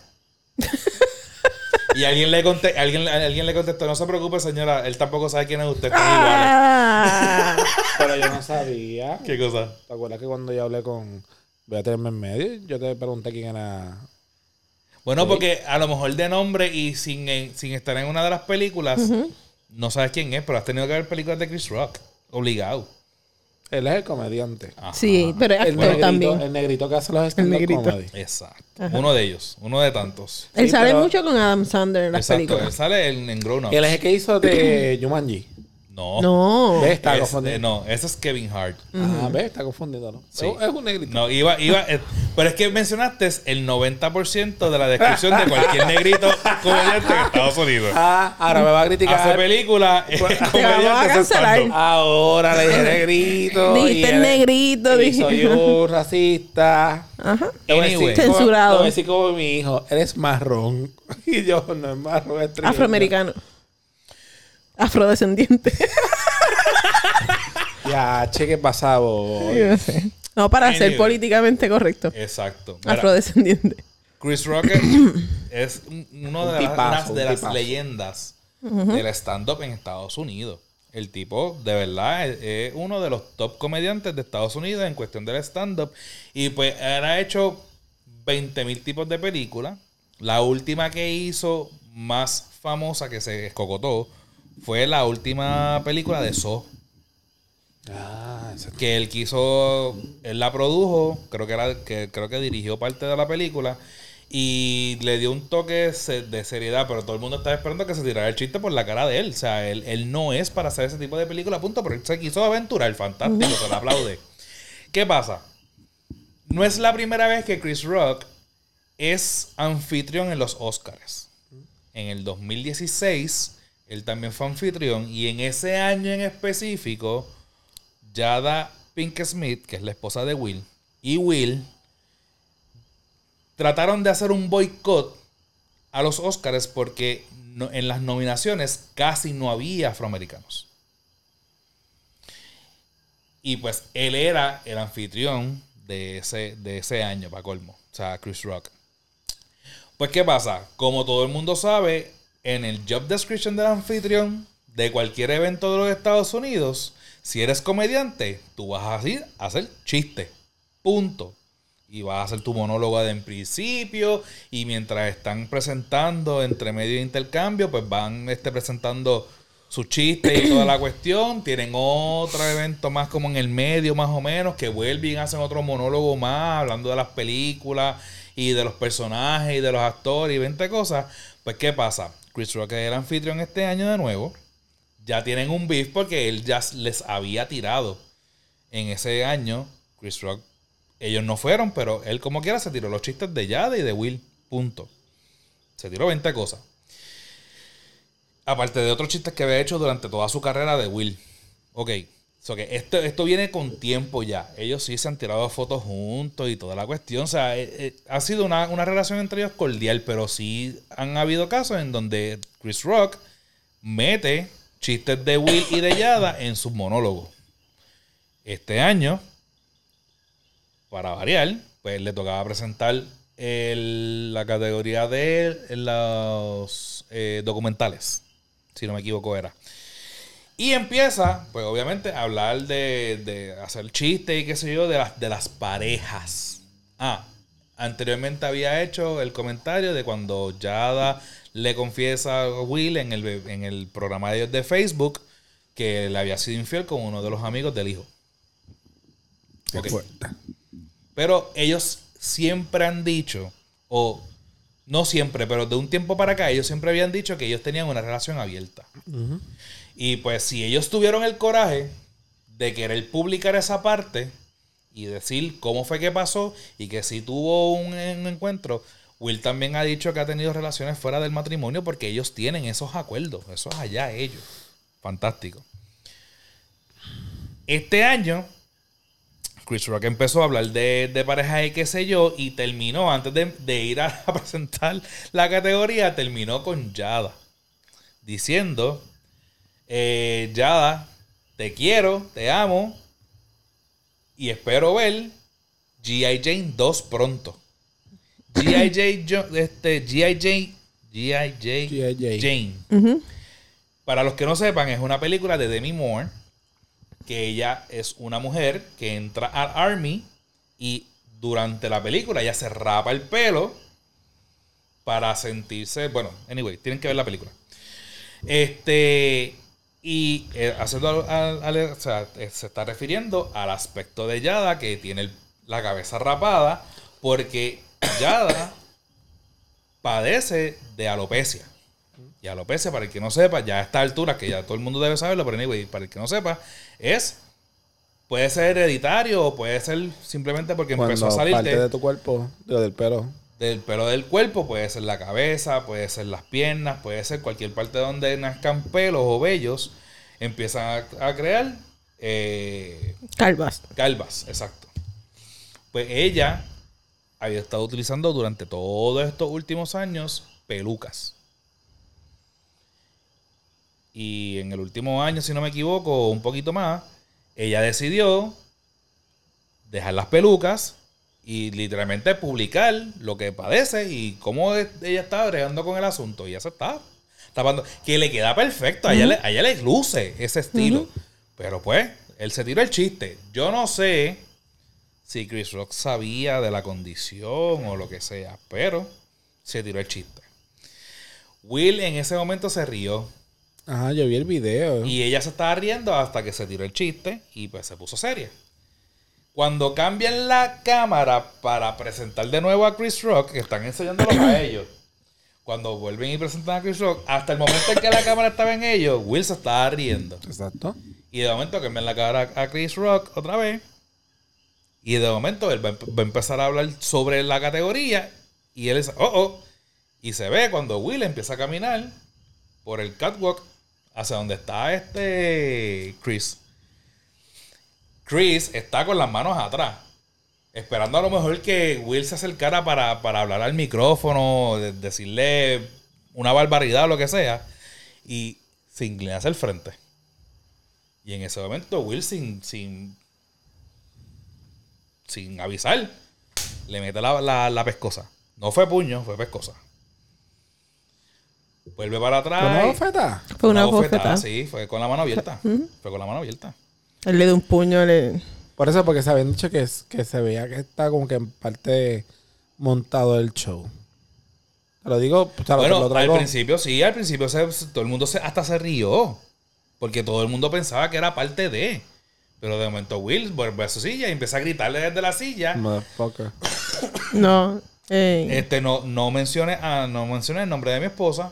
[LAUGHS] y alguien le, conte- alguien, alguien le contestó, no se preocupe señora, él tampoco sabe quién es usted. Ah, [LAUGHS] Pero yo no sabía. ¿Qué cosa? ¿Te acuerdas que cuando yo hablé con Beatriz en medio, yo te pregunté quién era? Bueno, porque a lo mejor de nombre y sin, en- sin estar en una de las películas, no sabes quién es, pero has tenido que ver películas de Chris Rock. Obligado. Él es el comediante. Ajá. sí, pero es El actor negrito, también. el negrito que hace los stand comedy. Exacto. Uno de ellos, uno de tantos. Él Sí, sale pero- mucho con Adam Sandler en las Exacto, él películas. sale en, en Grown Ups. Él es el que hizo de Jumanji. No. No. ¿Ves? Está Es- confundido. eh, no, ese es Kevin Hart. Ah, ¿ves? Está confundido, ¿no? Sí. Es un negrito. No, iba, iba, eh, pero es que mencionaste el 90% de la descripción de cualquier negrito [LAUGHS] comediante en Estados Unidos. Ah, ahora me va a criticar. Hace película, [LAUGHS] eh, vamos a comediante cancelar. Ahora le dije negrito. [LAUGHS] y Dijiste él- negrito, y dije- soy un racista. Ajá. Te voy a Anyway. como- Censurado. te voy a decir como mi hijo, eres marrón. Y yo, no es marrón, es trigueño. Afroamericano. Afrodescendiente. [LAUGHS] Ya, cheque pasado. Yo sé. No, para ser políticamente correcto. Exacto. Mira, Afrodescendiente. Chris Rock es, [COUGHS] es un- uno de, Un las, tipazo, unas de un las tipazo. leyendas del stand-up en Estados Unidos. El tipo, de verdad, es, es uno de los top comediantes de Estados Unidos en cuestión del stand-up. Y pues él ha hecho 20 mil tipos de películas. La última que hizo más famosa que se escocotó fue la última película de Saw Ah, que él quiso, él la produjo, creo que, era, que creo que dirigió parte de la película y le dio un toque de seriedad, pero todo el mundo estaba esperando que se tirara el chiste por la cara de él. O sea, él, él no es para hacer ese tipo de película, punto, pero él se quiso aventurar, fantástico, se le aplaude. ¿Qué pasa? No es la primera vez que Chris Rock es anfitrión en los Oscars. En el 2016, él también fue anfitrión y en ese año en específico, Jada Pink Smith, que es la esposa de Will, y Will trataron de hacer un boicot a los Oscars porque en las nominaciones casi no había afroamericanos. Y pues él era el anfitrión de ese, de ese año, para colmo. O sea, Chris Rock. Pues, ¿qué pasa? Como todo el mundo sabe, en el job description del anfitrión de cualquier evento de los Estados Unidos, si eres comediante, tú vas a hacer, a hacer chiste. Punto. Y vas a hacer tu monólogo de en principio. Y mientras están presentando entre medio de intercambio, pues van este, presentando su chiste y toda la cuestión. Tienen otro evento más como en el medio, más o menos, que vuelven y hacen otro monólogo más, hablando de las películas y de los personajes y de los actores y 20 cosas. Pues, ¿qué pasa? Chris Rock es el anfitrión este año de nuevo. Ya tienen un beef porque él ya les había tirado en ese año. Chris Rock, ellos no fueron, pero él como quiera se tiró los chistes de Yada y de Will. Punto. Se tiró 20 cosas. Aparte de otros chistes que había hecho durante toda su carrera de Will. Ok. So que esto, esto viene con tiempo ya. Ellos sí se han tirado fotos juntos y toda la cuestión. O sea, eh, eh, ha sido una, una relación entre ellos cordial, pero sí han habido casos en donde Chris Rock mete chistes de Will y de Yada en sus monólogos. Este año, para variar, pues le tocaba presentar la categoría de los eh, documentales, si no me equivoco era. Y empieza, pues obviamente, a hablar de, de hacer chistes y qué sé yo, de las, de las parejas. Ah, anteriormente había hecho el comentario de cuando Yada le confiesa a Will en el, en el programa de ellos de Facebook que le había sido infiel con uno de los amigos del hijo. Qué Ok. fuerte. Pero ellos siempre han dicho, o no siempre, pero de un tiempo para acá, ellos siempre habían dicho que ellos tenían una relación abierta. Y pues si ellos tuvieron el coraje de querer publicar esa parte y decir cómo fue que pasó y que si tuvo un, un encuentro, Will también ha dicho que ha tenido relaciones fuera del matrimonio porque ellos tienen esos acuerdos. Eso es allá ellos. Fantástico. Este año, Chris Rock empezó a hablar de, de pareja y qué sé yo, y terminó, antes de, de ir a, [LAUGHS] a presentar la categoría, terminó con Yada. Diciendo, eh, Yada, te quiero, te amo, y espero ver G.I. Jane 2 pronto. G.I. [LAUGHS] Jane, este, G.I. Jane, G.I. Jane. Para los que no sepan, es una película de Demi Moore, que ella es una mujer que entra al Army y durante la película ella se rapa el pelo para sentirse, bueno, anyway, tienen que ver la película. Este, y eh, haciendo al- al- al- o sea, eh, se está refiriendo al aspecto de Yada que tiene el- la cabeza rapada porque [COUGHS] Yada padece de alopecia. Y alopecia, para el que no sepa, ya a esta altura, que ya todo el mundo debe saberlo, pero anyway, para el que no sepa, es. Puede ser hereditario o puede ser simplemente porque empezó a Cuando salir parte de tu cuerpo, del pelo. Del pelo del cuerpo, puede ser la cabeza, puede ser las piernas, puede ser cualquier parte donde nazcan pelos o vellos, empiezan a, a crear eh, Calvas. calvas, exacto. Pues ella había estado utilizando durante todos estos últimos años pelucas. Y en el último año, si no me equivoco, un poquito más, ella decidió dejar las pelucas y literalmente publicar lo que padece y cómo ella está bregando con el asunto. Y ya se está tapando. Que le queda perfecto. A ella, le, a ella le luce ese estilo. Pero pues, él se tiró el chiste. Yo no sé si Chris Rock sabía de la condición o lo que sea, pero se tiró el chiste. Will en ese momento se rió Ajá, yo vi el video. y ella se estaba riendo hasta que se tiró el chiste y pues se puso seria. Cuando cambian la cámara para presentar de nuevo a Chris Rock, que están enseñándolo a [COUGHS] ellos, cuando vuelven y presentan a Chris Rock, hasta el momento en que la cámara estaba en ellos, Will se estaba riendo. Exacto. Y de momento cambian la cara a Chris Rock otra vez. Y de momento él va, a empe- va a empezar a hablar sobre la categoría. Y él dice, oh, oh. Y se ve cuando Will empieza a caminar por el catwalk hacia donde está este Chris. Chris está con las manos atrás. Esperando a lo mejor que Will se acercara para, para hablar al micrófono, de- decirle una barbaridad o lo que sea. Y se inclina hacia el frente. Y en ese momento Will sin, sin, sin avisar, le mete la, la, la pescosa. No fue puño, fue pescosa. Vuelve para atrás. ¿Una y- bofeta? Fue una bofetada, bofetada. Sí, fue con la mano abierta. Fue con la mano abierta. Él le dio un puño, le... Por eso, porque se habían dicho que, es- que se veía que está como que en parte montado el show. Te lo digo, o sea, lo- Bueno, lo al traigo. principio sí, al principio se- todo el mundo se, hasta se rió. Porque todo el mundo pensaba que era parte de. Pero de momento Will vuelve a su silla y empieza a gritarle desde la silla. Motherfucker. No. Este, no, no mencione, ah, no mencione el nombre de mi esposa.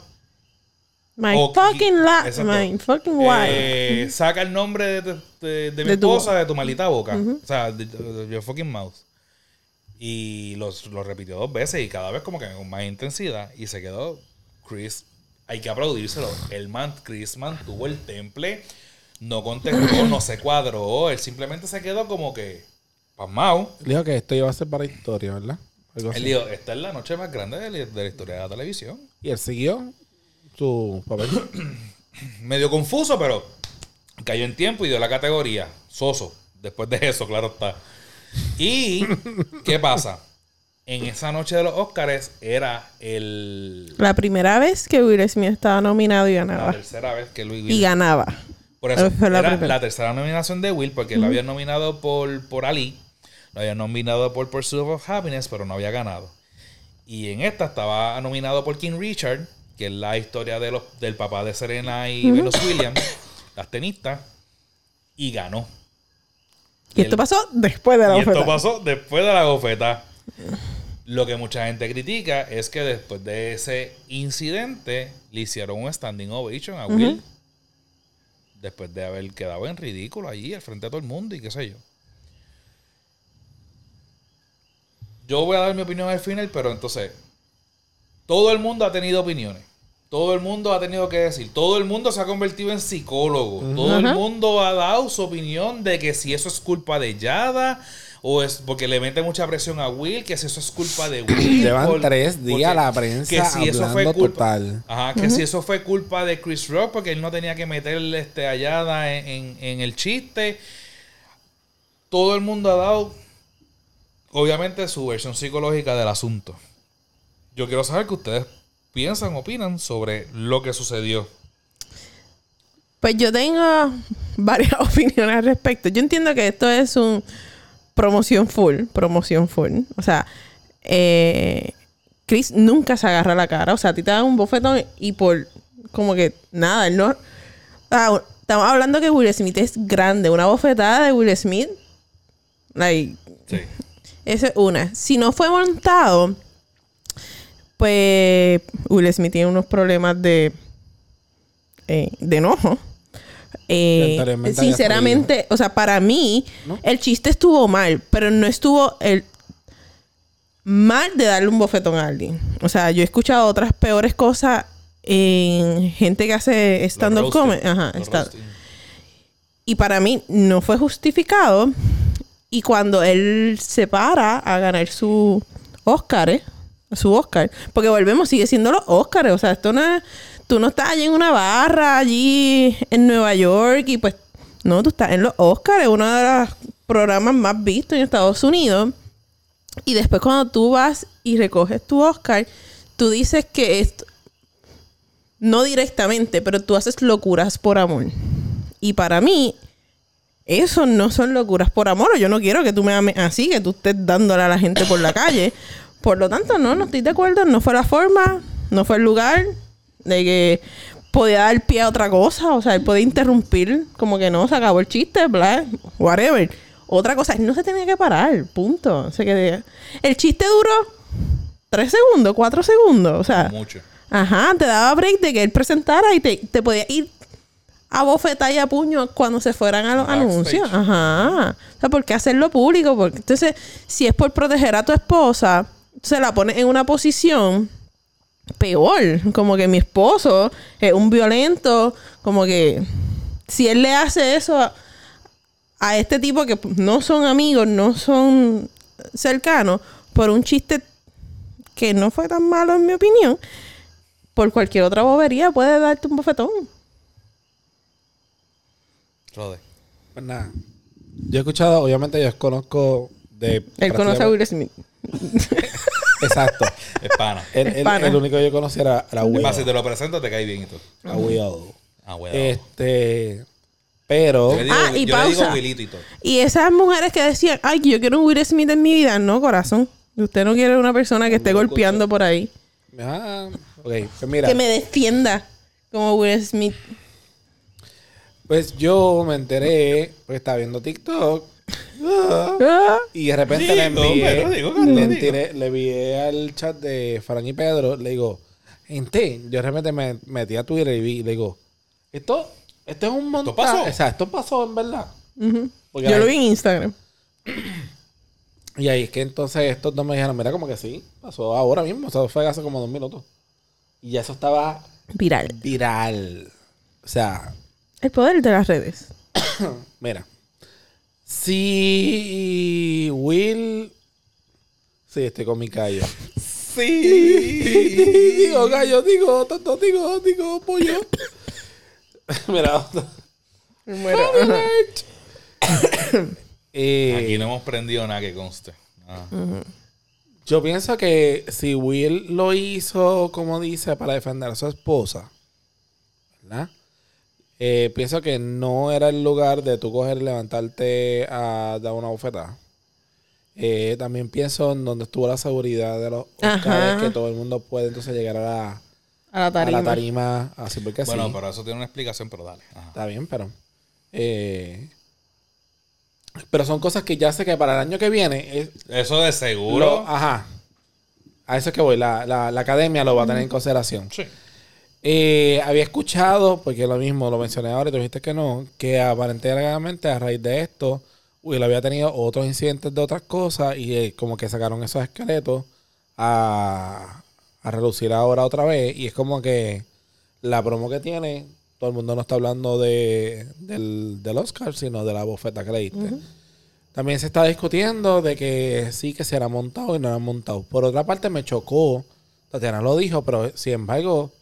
My o- fucking la... Exacto. My fucking wife. Eh, Saca el nombre de, de- de mi De tu- esposa de tu maldita boca. O sea, de, de- de your fucking mouth. Y los, lo repitió dos veces y cada vez como que con más intensidad. Y se quedó Chris. Hay que aplaudírselo. El man, Chris mantuvo el temple. No contestó, no se cuadró. Él simplemente se quedó como que pasmado. Dijo que esto iba a ser para historia, ¿verdad? Él dijo, esta es la noche más grande de la, de la historia de la televisión. Y él siguió su papel. [CLEARS THROAT] medio confuso, pero cayó en tiempo y dio la categoría. Soso. Después de eso, claro está. Y, [LAUGHS] ¿qué pasa? En esa noche de los Oscars era el, La primera vez que Will Smith estaba nominado y la ganaba. tercera vez que Luis Y ganaba. Por eso, Fue la era la tercera nominación de Will, porque lo habían nominado por, por Ali, lo habían nominado por Pursuit of Happiness, pero no había ganado. Y en esta estaba nominado por King Richard, que es la historia de los, del papá de Serena y Venus Williams, las tenistas, y ganó. Y esto pasó después de la Y esto oferta. pasó después de la gofeta. Lo que mucha gente critica es que después de ese incidente le hicieron un standing ovation a Will. Después de haber quedado en ridículo allí al frente de todo el mundo y qué sé yo. Yo voy a dar mi opinión al final, pero entonces todo el mundo ha tenido opiniones. Todo el mundo ha tenido que decir. Todo el mundo se ha convertido en psicólogo. Todo el mundo ha dado su opinión de que si eso es culpa de Yada o es porque le mete mucha presión a Will, que si eso es culpa de [CLEARS THROAT] Will. Llevan por- tres días porque- la prensa hablando total. Ajá, que si eso fue culpa de Chris Rock porque él no tenía que meterle este, a Yada en, en- en el chiste. Todo el mundo ha dado obviamente, su versión psicológica del asunto. Yo quiero saber qué ustedes piensan, opinan sobre lo que sucedió. Pues yo tengo varias [LAUGHS] opiniones al respecto. Yo entiendo que esto es un promoción full, promoción full. O sea, eh, Chris nunca se agarra la cara. O sea, a ti te dan un bofetón y por como que nada, él no. Ah, estamos hablando que Will Smith es grande. Una bofetada de Will Smith. Like, Sí. esa es una. Si no fue montado, pues Will Smith tiene unos problemas de, eh, de enojo. Eh, sinceramente, o sea, para mí, ¿No? el chiste estuvo mal, pero no estuvo el mal de darle un bofetón a alguien. O sea, yo he escuchado otras peores cosas en gente que hace stand-up comedy. Ajá, roasting. y para mí no fue justificado. Y cuando él se para a ganar su Oscar, ¿eh? Su Oscar, porque volvemos, sigue siendo los Oscars. O sea, esto no es. Tú no estás allí en una barra, allí en Nueva York, y pues. No, tú estás en los Oscars, uno de los programas más vistos en Estados Unidos. Y después, cuando tú vas y recoges tu Oscar, tú dices que esto. No directamente, pero tú haces locuras por amor. Y para mí, eso no son locuras por amor. Yo no quiero que tú me ames así, que tú estés dándole a la gente por la calle. Por lo tanto, no, no estoy de acuerdo. No fue la forma, no fue el lugar de que podía dar pie a otra cosa. O sea, él podía interrumpir, como que no, se acabó el chiste, bla, whatever. Otra cosa, él no se tenía que parar, punto. O sea, que el chiste duró tres segundos, cuatro segundos. O sea, Mucho. Ajá, te daba break de que él presentara y te, te podía ir a bofetar y a puño cuando se fueran a los Backstage. anuncios. Ajá. O sea, ¿por qué hacerlo público? Porque entonces, si es por proteger a tu esposa, se la pones en una posición peor. Como que mi esposo es un violento. Como que si él le hace eso a, a este tipo que no son amigos, no son cercanos, por un chiste que no fue tan malo en mi opinión, por cualquier otra bobería puede darte un bofetón. Rode. Pues nada. Yo he escuchado, obviamente yo conozco de... Él conoce a Will Smith. [LAUGHS] Exacto. Es pana. El, único que yo conocía era, era Will. más, si te lo presento, te cae bien y todo. A Will. Este... Pero... yo le digo, Ah, y yo le digo pausa. Wilito y todo. Y esas mujeres que decían, ay, yo quiero un Will Smith en mi vida, no, corazón. Usted no quiere una persona que esté golpeando por ahí. Ah, ok. Pues mira. Que me defienda como Will Smith. Pues yo me enteré, porque estaba viendo TikTok. Y de repente le envié, pero digo, Carlos, le, envié al chat de Fran y Pedro, le digo, gente, yo de repente me metí a Twitter y vi, le digo, esto, esto es un montón. pasó? O sea, esto pasó en verdad. Yo ahí- lo vi en Instagram. [CLEARS THROAT] Y ahí es que entonces estos dos me dijeron, mira, como que sí, pasó ahora mismo, o sea, fue hace como dos minutos. Y ya eso estaba Viral. viral. O sea, El poder de las redes. [CLEARS THROAT] Mira. Si Will. Sí, estoy con mi callo. Sí. [LAUGHS] digo gallo, digo, tonto, digo, digo, pollo. [LAUGHS] Mira. Me muero. [COUGHS] Eh, Aquí no hemos prendido nada que conste. Ah. Yo pienso que si Will lo hizo, como dice, para defender a su esposa, ¿verdad? Eh, pienso que no era el lugar de tú coger y levantarte a dar una bofetada. Eh, también pienso en donde estuvo la seguridad de los Oscars, que todo el mundo puede entonces llegar a la, A la a tarima. la tarima, así porque Bueno, sí. pero eso tiene una explicación, pero dale. Ajá. Está bien, pero. eh, pero son cosas que ya sé que para el año que viene es, Eso de seguro. Lo- ajá. A eso es que voy. La, la- la academia lo va a tener en consideración. Sí. Eh, había escuchado, porque lo mismo lo mencioné ahora y tú dijiste que no, que aparentemente a raíz de esto, Will había tenido otros incidentes de otras cosas y eh, como que sacaron esos esqueletos a, a relucir ahora otra vez. Y es como que la promo que tiene, todo el mundo no está hablando de, del, del Oscar, sino de la bofeta que le diste. También se está discutiendo de que sí que se era montado y no era montado. Por otra parte, me chocó, Tatiana lo dijo, pero sin embargo,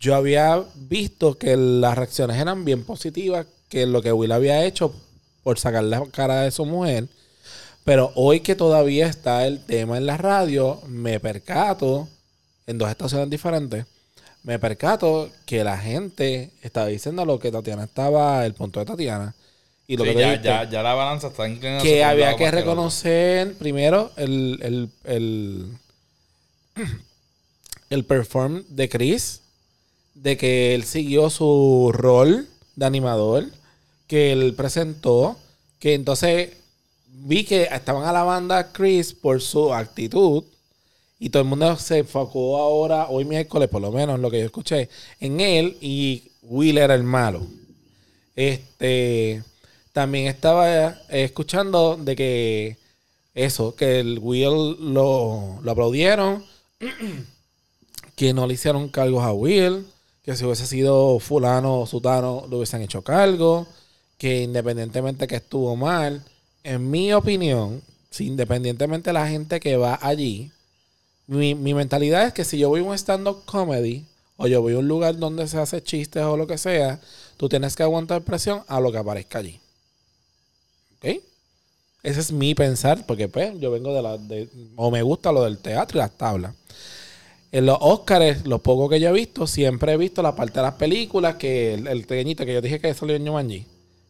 yo había visto que las reacciones eran bien positivas, que lo que Will había hecho por sacar la cara de su mujer. Pero hoy que todavía está el tema en la radio, me percato, en dos estaciones diferentes, me percato que la gente estaba diciendo lo que Tatiana estaba, el punto de Tatiana. Y lo Sí, que ya, dijiste, ya, ya la balanza está inclinada. que había que el reconocer primero el, el, el, el perform de Chris, de que él siguió su rol de animador, que él presentó, que entonces vi que estaban alabando a Chris por su actitud. Y todo el mundo se enfocó ahora, hoy miércoles, por lo menos lo que yo escuché, en él y Will era el malo. Este también estaba escuchando de que eso, que el Will lo, lo aplaudieron, [CLEARS THROAT] que no le hicieron cargos a Will, que si hubiese sido fulano o sutano le hubiesen hecho cargo, que independientemente que estuvo mal, en mi opinión, si independientemente de la gente que va allí, mi, mi mentalidad es que si yo voy a un stand-up comedy o yo voy a un lugar donde se hace chistes o lo que sea, tú tienes que aguantar presión a lo que aparezca allí. ¿Ok? Ese es mi pensar, porque pues yo vengo de la... De, o me gusta lo del teatro y las tablas. En los Oscars, lo poco que yo he visto, siempre he visto la parte de las películas que el, el pequeñito que yo dije que salió en Yumanji.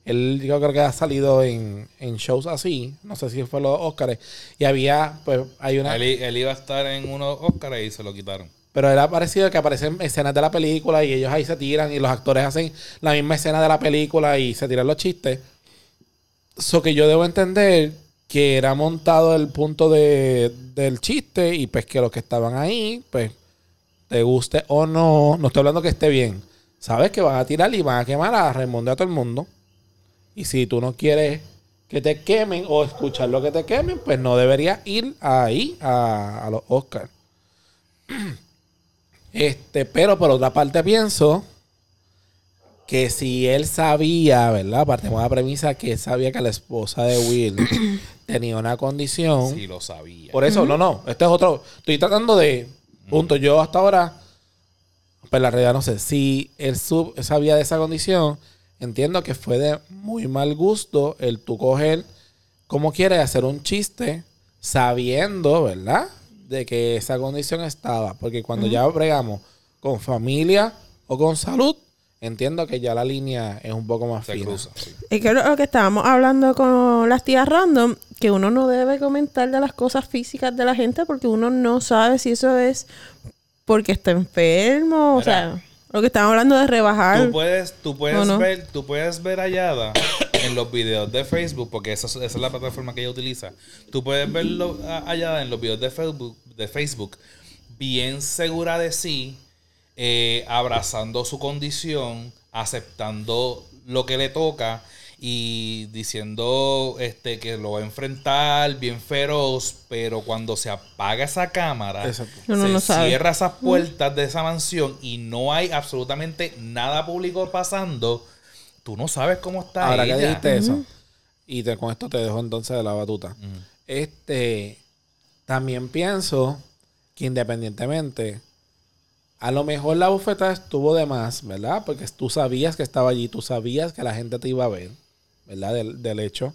Él yo creo que ha salido en, en shows así. No sé si fue los Oscars. Y había, pues, hay una... Él, él iba a estar en unos Oscars y se lo quitaron. Pero era parecido que aparecen escenas de la película y ellos ahí se tiran y los actores hacen la misma escena de la película y se tiran los chistes. So que yo debo entender que era montado el punto de, del chiste y pues que los que estaban ahí, pues te guste o no, no estoy hablando que esté bien. Sabes que van a tirar y van a quemar a Raimundo a todo el mundo. Y si tú no quieres que te quemen o escuchar lo que te quemen, pues no deberías ir ahí a, a los Oscars. [CLEARS THROAT] Este, pero por otra parte pienso que si él sabía, ¿verdad? Partimos de la premisa que él sabía que la esposa de Will [COUGHS] tenía una condición. Sí, lo sabía. Por eso, no, no. Este es otro. Estoy tratando de. Punto. Yo hasta ahora. Pues la realidad no sé. Si él sub, sabía de esa condición, entiendo que fue de muy mal gusto el tú coger. como quieres hacer un chiste sabiendo, ¿verdad? De que esa condición estaba. Porque cuando ya bregamos con familia o con salud, entiendo que ya la línea es un poco más Se fina. cruza. sí. Es que lo, lo que estábamos hablando con las tías random, que uno no debe comentar de las cosas físicas de la gente porque uno no sabe si eso es porque está enfermo, o Mira. sea, lo que estamos hablando de rebajar. Tú puedes, tú puedes ver, tú puedes ver a Yada [COUGHS] en los videos de Facebook, porque esa, es- esa es la plataforma que ella utiliza. Tú puedes verlo a a Yada en los videos de Facebook, de Facebook, bien segura de sí, eh, abrazando su condición, aceptando lo que le toca y diciendo este que lo va a enfrentar bien feroz, pero cuando se apaga esa cámara, Exacto. Se no cierra esas puertas de esa mansión y no hay absolutamente nada público pasando, tú no sabes cómo está Ahora ella. que dijiste eso, y te, con esto te dejo entonces de la batuta. Este, también pienso que independientemente, a lo mejor la bufeta estuvo de más, ¿verdad? Porque tú sabías que estaba allí, tú sabías que la gente te iba a ver, ¿verdad? Del, del hecho.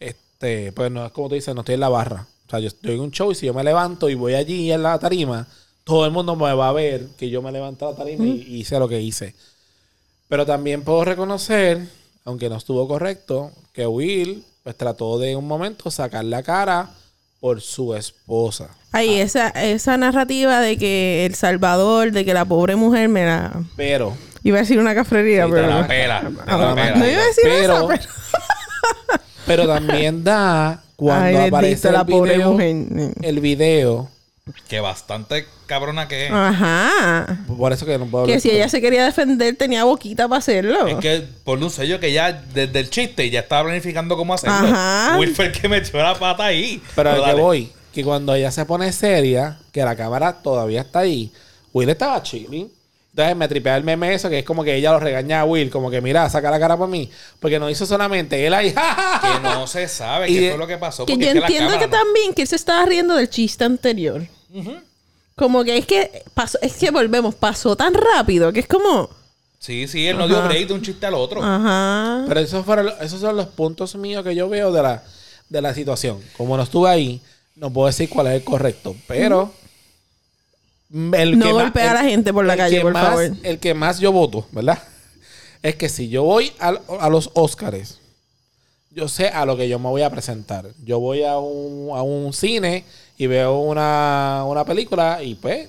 Este, pues no es como tú dices, no estoy en la barra. O sea, yo estoy en un show y si yo me levanto y voy allí en la tarima, todo el mundo me va a ver que yo me levanté a la tarima y, y hice lo que hice. Pero también puedo reconocer, aunque no estuvo correcto, que Will pues trató de un momento sacar la cara por su esposa. Ahí esa, esa narrativa de que El Salvador, de que la pobre mujer me la... Pero, Iba a decir una cafrería, Sí, pero... Te la no. pela, te Ah, la pela. no iba a decir Pero- eso, pero... pero también da cuando Ay, aparece la el pobre video, mujer. el video. Que bastante cabrona que es. Ajá. Por eso que no puedo Que hablar si ella se quería defender, tenía boquita para hacerlo. Es que por un sello que ya desde el chiste ya estaba planificando cómo hacerlo. Ajá. Will fue el que metió la pata ahí. Pero a lo que voy, que cuando ella se pone seria, que la cámara todavía está ahí, Will estaba chilling. Entonces me tripea el meme eso, que es como que ella lo regaña a Will, como que mira, saca la cara por mí. Porque no hizo solamente él ahí. [LAUGHS] Que no se sabe Y qué de- fue lo que pasó. que porque yo es la entiendo que cámara no- también que él se estaba riendo del chiste anterior. Como que es que pasó, es que volvemos, pasó tan rápido que es como, Sí, sí, él no dio break de un chiste al otro. ajá. Pero esos fueron, esos son los puntos míos que yo veo de la, de la situación. Como no estuve ahí, no puedo decir cuál es el correcto. Pero. el No que más- golpea a la gente por la el calle, que por más- favor. El que más yo voto, ¿verdad? Es que si yo voy al- a, los Óscares, yo sé a lo que yo me voy a presentar. Yo voy a un, a un cine y veo una, una película y pues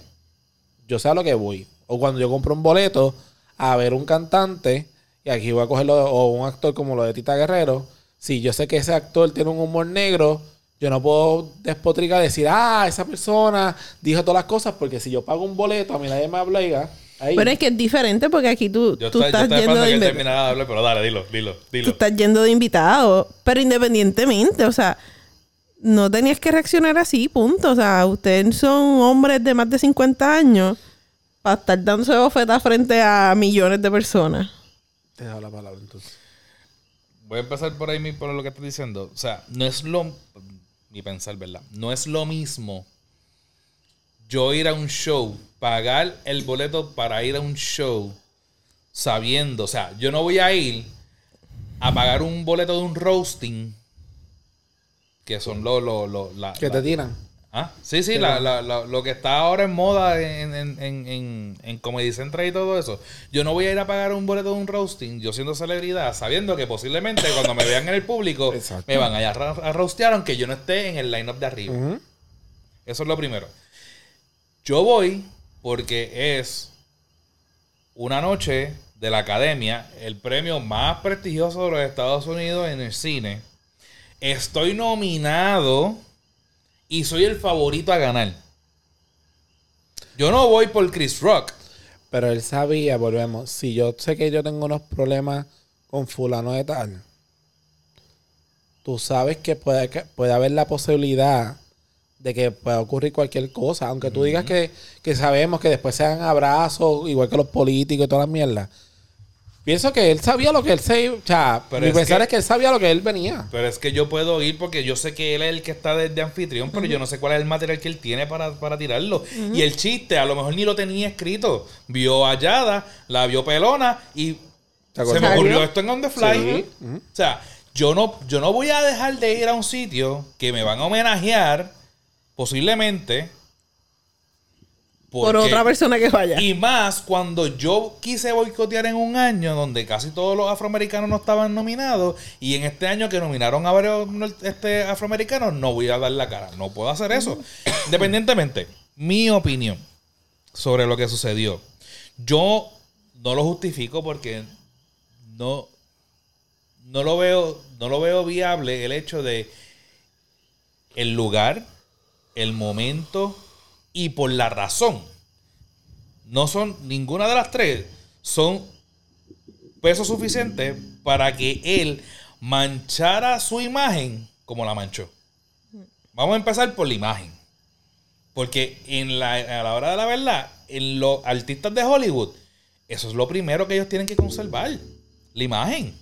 yo sé a lo que voy. O cuando yo compro un boleto a ver un cantante y aquí voy a cogerlo, o un actor como lo de Tita Guerrero, si yo sé que ese actor tiene un humor negro, yo no puedo despotricar y decir, ah, esa persona dijo todas las cosas, porque si yo pago un boleto, a mí nadie me obliga. Ahí. Pero es que es diferente porque aquí tú, Yo, tú estoy, yo estás yendo esperando de que él invi- terminara de hablar, pero dale, dilo, dilo, tú dilo. estás yendo de invitado. Pero independientemente, o sea, no tenías que reaccionar así, punto. O sea, ustedes son hombres de más de 50 años para estar dándose bofetas frente a millones de personas. Te dejo la palabra entonces. Voy a empezar por ahí por lo que estás diciendo. O sea, no es lo. Mi pensar, ¿verdad? No es lo mismo yo ir a un show, pagar el boleto para ir a un show, sabiendo, o sea, yo no voy a ir a pagar un boleto de un roasting, que son los. los- la- Que la- te tiran. Ah, sí, sí, la- la- la- lo que está ahora en moda en, en, en, en, en Comedy Central y todo eso. Yo no voy a ir a pagar un boleto de un roasting, yo siendo celebridad, sabiendo que posiblemente cuando me vean en el público [LAUGHS] Exacto. me van a, a, roastear aunque yo no esté en el line-up de arriba. Eso es lo primero. Yo voy porque es una noche de la academia, el premio más prestigioso de los Estados Unidos en el cine. Estoy nominado y soy el favorito a ganar. Yo no voy por Chris Rock. Pero él sabía, volvemos, si yo sé que yo tengo unos problemas con fulano de tal, tú sabes que puede, que puede haber la posibilidad de que pueda ocurrir cualquier cosa, aunque tú digas que, que sabemos que después se dan abrazos, igual que los políticos y toda la mierda. Pienso que él sabía lo que él se... O sea, Pero mi pensar que- es que él sabía lo que él venía. Pero es que yo puedo ir porque yo sé que él es el que está de, de anfitrión, pero yo no sé cuál es el material que él tiene para, para tirarlo. Y el chiste, a lo mejor ni lo tenía escrito. Vio a Yada, la vio pelona y ¿Te se me ocurrió esto en On The Fly. Sí. O sea, yo no, yo no voy a dejar de ir a un sitio que me van a homenajear, posiblemente. Por otra persona que vaya. y más cuando yo quise boicotear en un año donde casi todos los afroamericanos no estaban nominados y en este año que nominaron a varios este, afroamericanos no voy a dar la cara. No puedo hacer eso. Independientemente, mi opinión sobre lo que sucedió. Yo no lo justifico porque no, no lo veo, no lo veo viable el hecho de el lugar, el momento y por la razón. No son ninguna de las tres son peso suficiente para que él manchara su imagen como la manchó. Vamos a empezar por la imagen. Porque en la, a la hora de la verdad, en los artistas de Hollywood, eso es lo primero que ellos tienen que conservar. La imagen.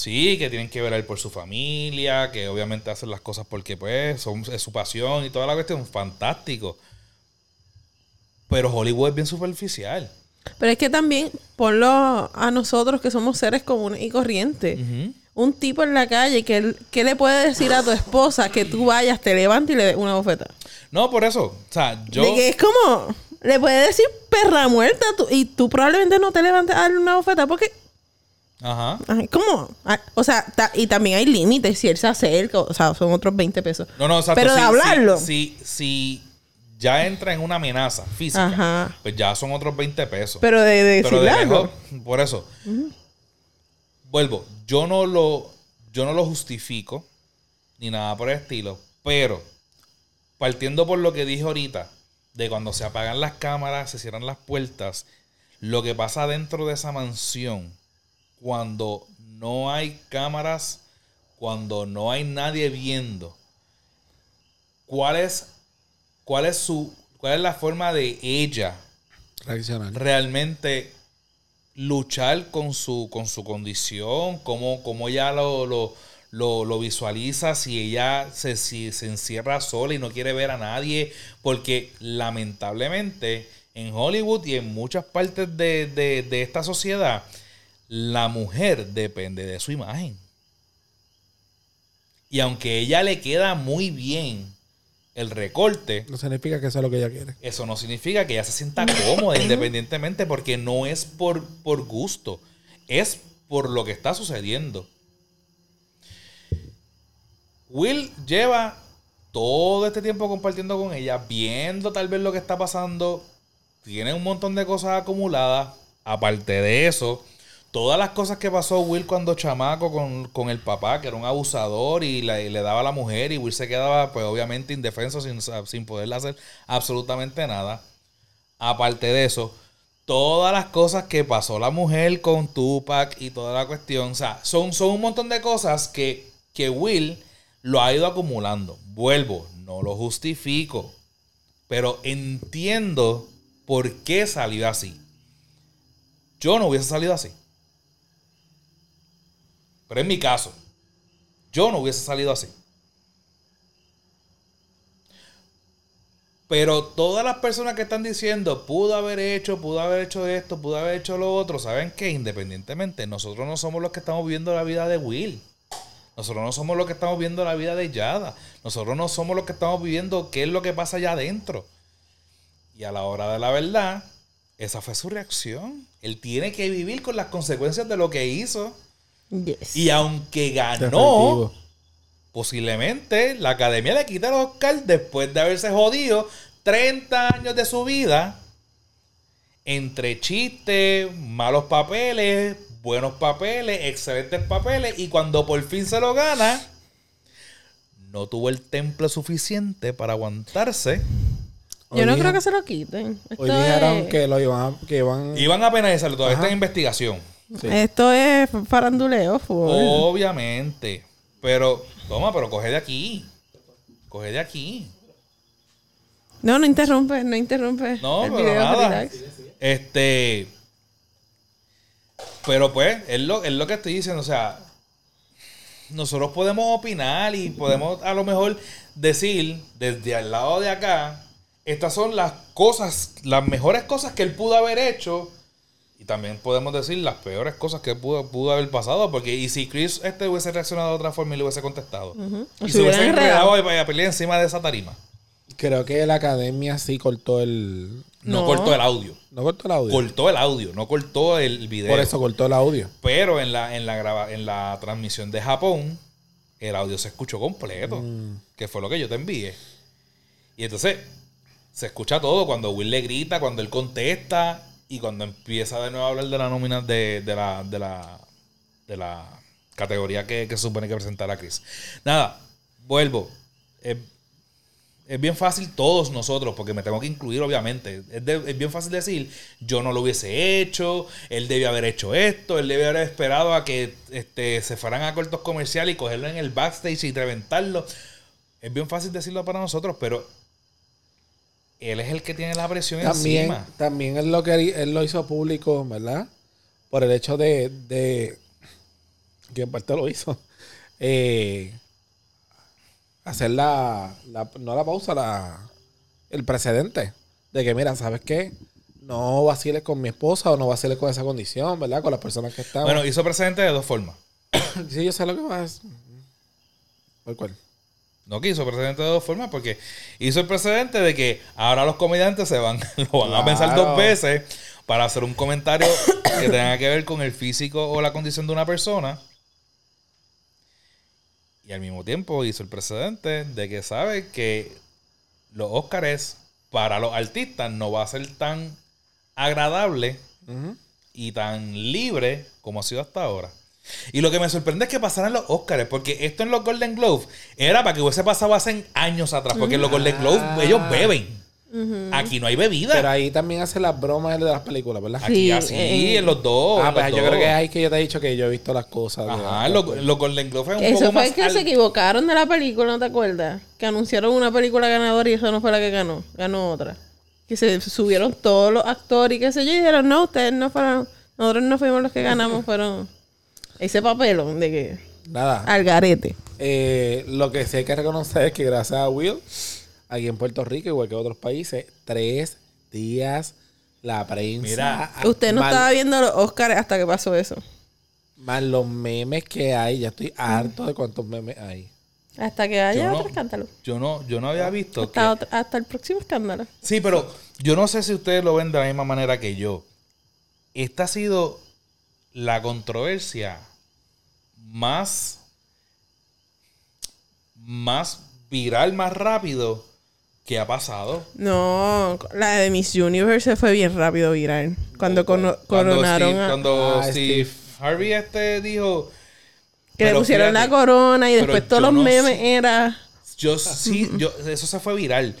Sí, que tienen que velar por su familia, que obviamente hacen las cosas porque pues son, es su pasión y toda la cuestión, fantástico. Pero Hollywood es bien superficial. Pero es que también ponlo a nosotros que somos seres comunes y corrientes. Un tipo en la calle, que ¿qué le puede decir a tu esposa que tú vayas, te levantes y le des una bofeta? No, por eso. O sea, yo... De que es como, le puede decir perra muerta tú- y tú probablemente no te levantes a darle una bofeta porque, Ajá. ay, ¿cómo? Ah, O sea, ta- y también hay límites si él se acerca, o sea, son otros 20 pesos. No, no, exacto. Pero de hablarlo. Si, si, si ya entra en una amenaza física, Ajá. pues ya son otros 20 pesos. Pero de, de Pero de decirle algo. lejos, por eso. Vuelvo, yo no lo yo no lo justifico ni nada por el estilo, pero partiendo por lo que dije ahorita, de cuando se apagan las cámaras, se cierran las puertas, lo que pasa dentro de esa mansión, cuando no hay cámaras, cuando no hay nadie viendo, ¿cuál es, cuál es su, cuál es la forma de ella Reaccionar. realmente luchar con su, con su condición, cómo, cómo ella lo, lo, lo, lo visualiza, si ella se, si se encierra sola y no quiere ver a nadie, porque lamentablemente en Hollywood y en muchas partes de, de- de esta sociedad, la mujer depende de su imagen. Y aunque ella le queda muy bien el recorte, No significa que eso es lo que ella quiere. eso no significa que ella se sienta cómoda independientemente porque no es por, por gusto, es por lo que está sucediendo. Will lleva todo este tiempo compartiendo con ella, viendo tal vez lo que está pasando, tiene un montón de cosas acumuladas. Aparte de eso, todas las cosas que pasó Will cuando chamaco con, con el papá, que era un abusador y y le daba a la mujer y Will se quedaba pues obviamente indefenso sin, sin poderle hacer absolutamente nada. Aparte de eso, todas las cosas que pasó la mujer con Tupac y toda la cuestión, o sea, son, son un montón de cosas que, que Will lo ha ido acumulando. Vuelvo, no lo justifico, pero entiendo por qué salió así. Yo no hubiese salido así. Pero en mi caso, yo no hubiese salido así. Pero todas las personas que están diciendo, pudo haber hecho, pudo haber hecho esto, pudo haber hecho lo otro, saben que independientemente, nosotros no somos los que estamos viendo la vida de Will. Nosotros no somos los que estamos viendo la vida de Yada. Nosotros no somos los que estamos viviendo qué es lo que pasa allá adentro. Y a la hora de la verdad, esa fue su reacción. Él tiene que vivir con las consecuencias de lo que hizo. Yes. Y aunque ganó, Definitivo. posiblemente la academia le quita el Oscar después de haberse jodido 30 años de su vida entre chistes, malos papeles, buenos papeles, excelentes papeles y cuando por fin se lo gana, no tuvo el temple suficiente para aguantarse. Yo no creo que se lo quiten. Esto Hoy dijeron es, que lo iban a, que iban Iban a penalizarlo, todavía Ajá. está en investigación. Sí. esto es faranduleo. full. Obviamente. Pero, toma, pero coge de aquí. Coge de aquí. No, no interrumpe, no interrumpe. No, el pero video, nada. Este. Pero pues, es lo, es lo que estoy diciendo. O sea, nosotros podemos opinar y podemos a lo mejor decir desde al lado de acá, estas son las cosas, las mejores cosas que él pudo haber hecho. Y también podemos decir las peores cosas que pudo, pudo haber pasado. Porque, y si Chris este hubiese reaccionado de otra forma y le hubiese contestado. Y se hubiese enredado. y a pelear encima de esa tarima. Creo que la academia sí cortó el. No, No. cortó el audio. No cortó el audio. Cortó el audio, no cortó el video. Por eso cortó el audio. Pero en la, en la grava- en la transmisión de Japón, el audio se escuchó completo. Que fue lo que yo te envié. Y entonces, se escucha todo cuando Will le grita, cuando él contesta y cuando empieza de nuevo a hablar de la nómina de, de la, de la, de la categoría que, supone que presentará Chris. Nada, vuelvo. Es, es bien fácil todos nosotros, porque me tengo que incluir obviamente. Es, es bien fácil decir, yo no lo hubiese hecho, él debe haber hecho esto, él debe haber esperado a que este, se fueran a cortos comerciales y cogerlo en el backstage y reventarlo. Es bien fácil decirlo para nosotros, pero él es el que tiene la presión También, encima. también él lo que él lo hizo público, ¿verdad? Por el hecho de, de que en parte lo hizo. [LAUGHS] eh, hacer la, la- no la pausa, la el precedente. De que, mira, ¿sabes qué? No vaciles con mi esposa o no vaciles con esa condición, ¿verdad? Con las personas que estaban. Bueno, hizo precedente de dos formas. [COUGHS] sí, yo sé lo que vas. ¿Por cuál? No que hizo precedente de dos formas, porque hizo el precedente de que ahora los comediantes se van, [LAUGHS] lo van a pensar dos veces para hacer un comentario [COUGHS] que tenga que ver con el físico o la condición de una persona. Y al mismo tiempo hizo el precedente de que sabe que los Óscares para los artistas no va a ser tan agradable y tan libre como ha sido hasta ahora. Y lo que me sorprende es que pasaran los Oscars, porque esto en los Golden Globes era para que hubiese pasado hace años atrás, porque en los Golden Globes Ah. ellos beben. Aquí no hay bebida. Pero ahí también hace las bromas de las películas, ¿verdad? Aquí Sí, así, eh, en los dos. ah, pues yo dos. creo que es ahí que yo te he dicho que yo he visto las cosas. Ajá, los, los Golden Globes es un Eso poco fue más que al- se equivocaron de la película, ¿no te acuerdas? Que anunciaron una película ganadora y esa no fue la que ganó. Ganó otra. Que se subieron todos los actores y qué sé yo y dijeron, no, ustedes no fueron, nosotros no fuimos los que ganamos, fueron ese papelón de que Nada. al garete. Eh, lo que sí hay que reconocer es que gracias a Will, aquí en Puerto Rico, igual que en otros países, tres días la prensa. Mira, Usted no estaba viendo los Oscars hasta que pasó eso. más los memes que hay. Ya estoy harto de cuántos memes hay. Hasta que haya Yo no- otro escándalo. Yo no, yo no había visto que... Hasta, otro- hasta el próximo escándalo. Sí, pero yo no sé si ustedes lo ven de la misma manera que yo. Esta ha sido la controversia más, más viral, más rápido que ha pasado. No, la de Miss Universe fue bien rápido viral. Cuando cono- Cuando coronaron Steve, a... cuando Ah, Steve Harvey este dijo... Que le pero pusieron la corona y después todos los no memes sé. era... Yo sí, [LAUGHS] yo, eso se fue viral.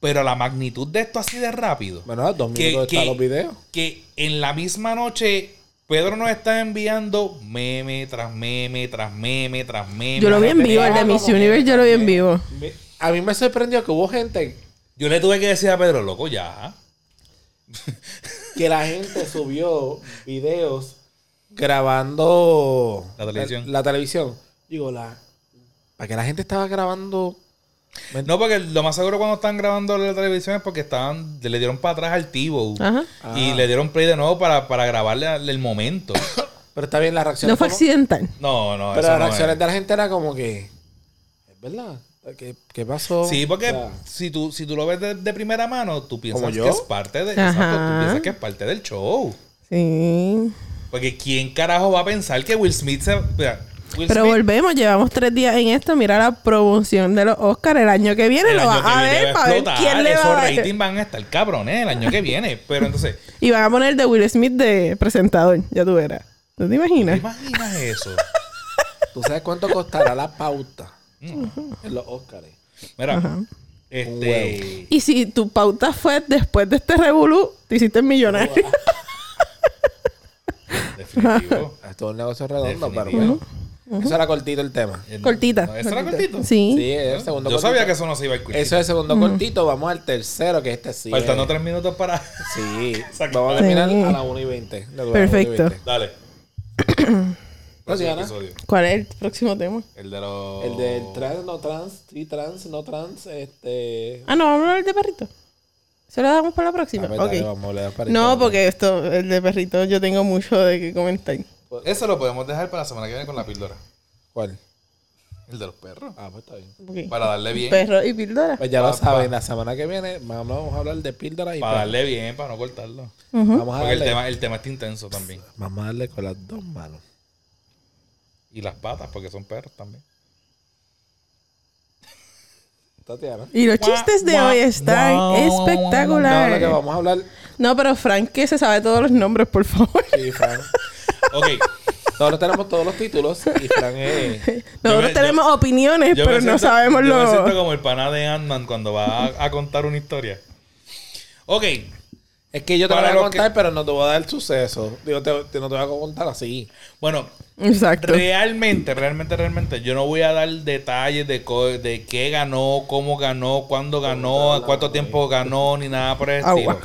Pero la magnitud de esto así de rápido. Bueno, dos minutos que- están los videos. que en la misma noche Pedro nos está enviando meme tras meme, tras meme, tras meme. Yo lo vi en vivo, el de Miss Universe yo lo vi en vivo. A mí me sorprendió que hubo gente Yo le tuve que decir a Pedro, loco, ya. que la gente subió videos grabando La televisión. La, televisión. Digo, la para que la gente estaba grabando No, porque lo más seguro cuando están grabando la televisión es porque estaban, le dieron para atrás al Tivo. Ajá. Y Ah. le dieron play de nuevo para, para grabarle el momento. [COUGHS] Pero está bien la reacción. No fue accidental. No, no, Pero las no reacciones es. de la gente era como que es verdad. ¿Qué, qué pasó? Sí, porque O si tú, si tú lo ves de, de primera mano, tú piensas que es parte de, Ajá. exacto, tú piensas que es parte del show. Sí. Porque ¿quién carajo va a pensar que Will Smith se... mira, Will Pero Smith volvemos, llevamos tres días en esto. Mira la promoción de los Oscars el año que viene. el Lo vas a viene ver va a para ver quién le Esos va a dar. ratings [LAUGHS] van a estar cabrones el año que viene. Pero entonces, Y van a poner de Will Smith de presentador. Ya tú verás. ¿No te ¿te imaginas? imaginas eso? [LAUGHS] ¿Tú sabes cuánto costará la pauta en los Oscars? Mira, este... Y si tu pauta fue después de este revolú, te hiciste millonario. [LAUGHS] Definitivo. Esto es un negocio redondo, pero Eso era cortito el tema. El- Cortita. ¿No, ¿Eso era cortita. cortito? Sí. Sí, es el segundo Yo cortito. sabía que eso no se iba a cortito. Eso es el segundo cortito. Vamos al tercero, que este sí. Faltando es- tres minutos para... Sí. [LAUGHS] Exacto. Vamos a terminar Sí. a las 1 y 20. Perfecto. Dale. No, Diana. episodio. ¿Cuál es el próximo tema? El de los... El del trans, no trans, sí, trans, no trans, este... Ah, no, vamos a hablar de perrito. ¿Se lo damos para la próxima? Ver, dale, Ok. vamos a hablar para No, porque esto, el de perrito, yo tengo mucho de que comentar. Eso lo podemos dejar para la semana que viene con la píldora. ¿Cuál? El de los perros. Ah, pues está bien. Para darle bien. Perro y píldora. Pues ya Pa- lo saben, pa- la semana que viene vamos a hablar de píldoras y Para pa- darle bien, para no cortarlo. vamos a Porque el tema, el tema está intenso también. vamos a darle con las dos manos. Y las patas, porque son perros también. Tatiana. Y los chistes de hoy están No, espectaculares. vamos a hablar... No, pero Frank que se sabe todos los nombres, por favor. Sí, Fran. [LAUGHS] Ok. Nosotros tenemos todos los títulos y Fran es... [LAUGHS] Nosotros me- tenemos opiniones, Yo pero no siento- sabemos yo me lo... siento como el pana de Ant-Man cuando va a, a contar una historia. Ok. Es que yo te Para voy a los que- contar, pero no te voy a dar el suceso. Digo, te, te- no te voy a contar así. Bueno, Exacto. realmente, realmente, realmente, yo no voy a dar detalles de, co- de qué ganó, cómo ganó, cuándo ganó, cuánto tiempo ganó, ni nada por el estilo. Agua.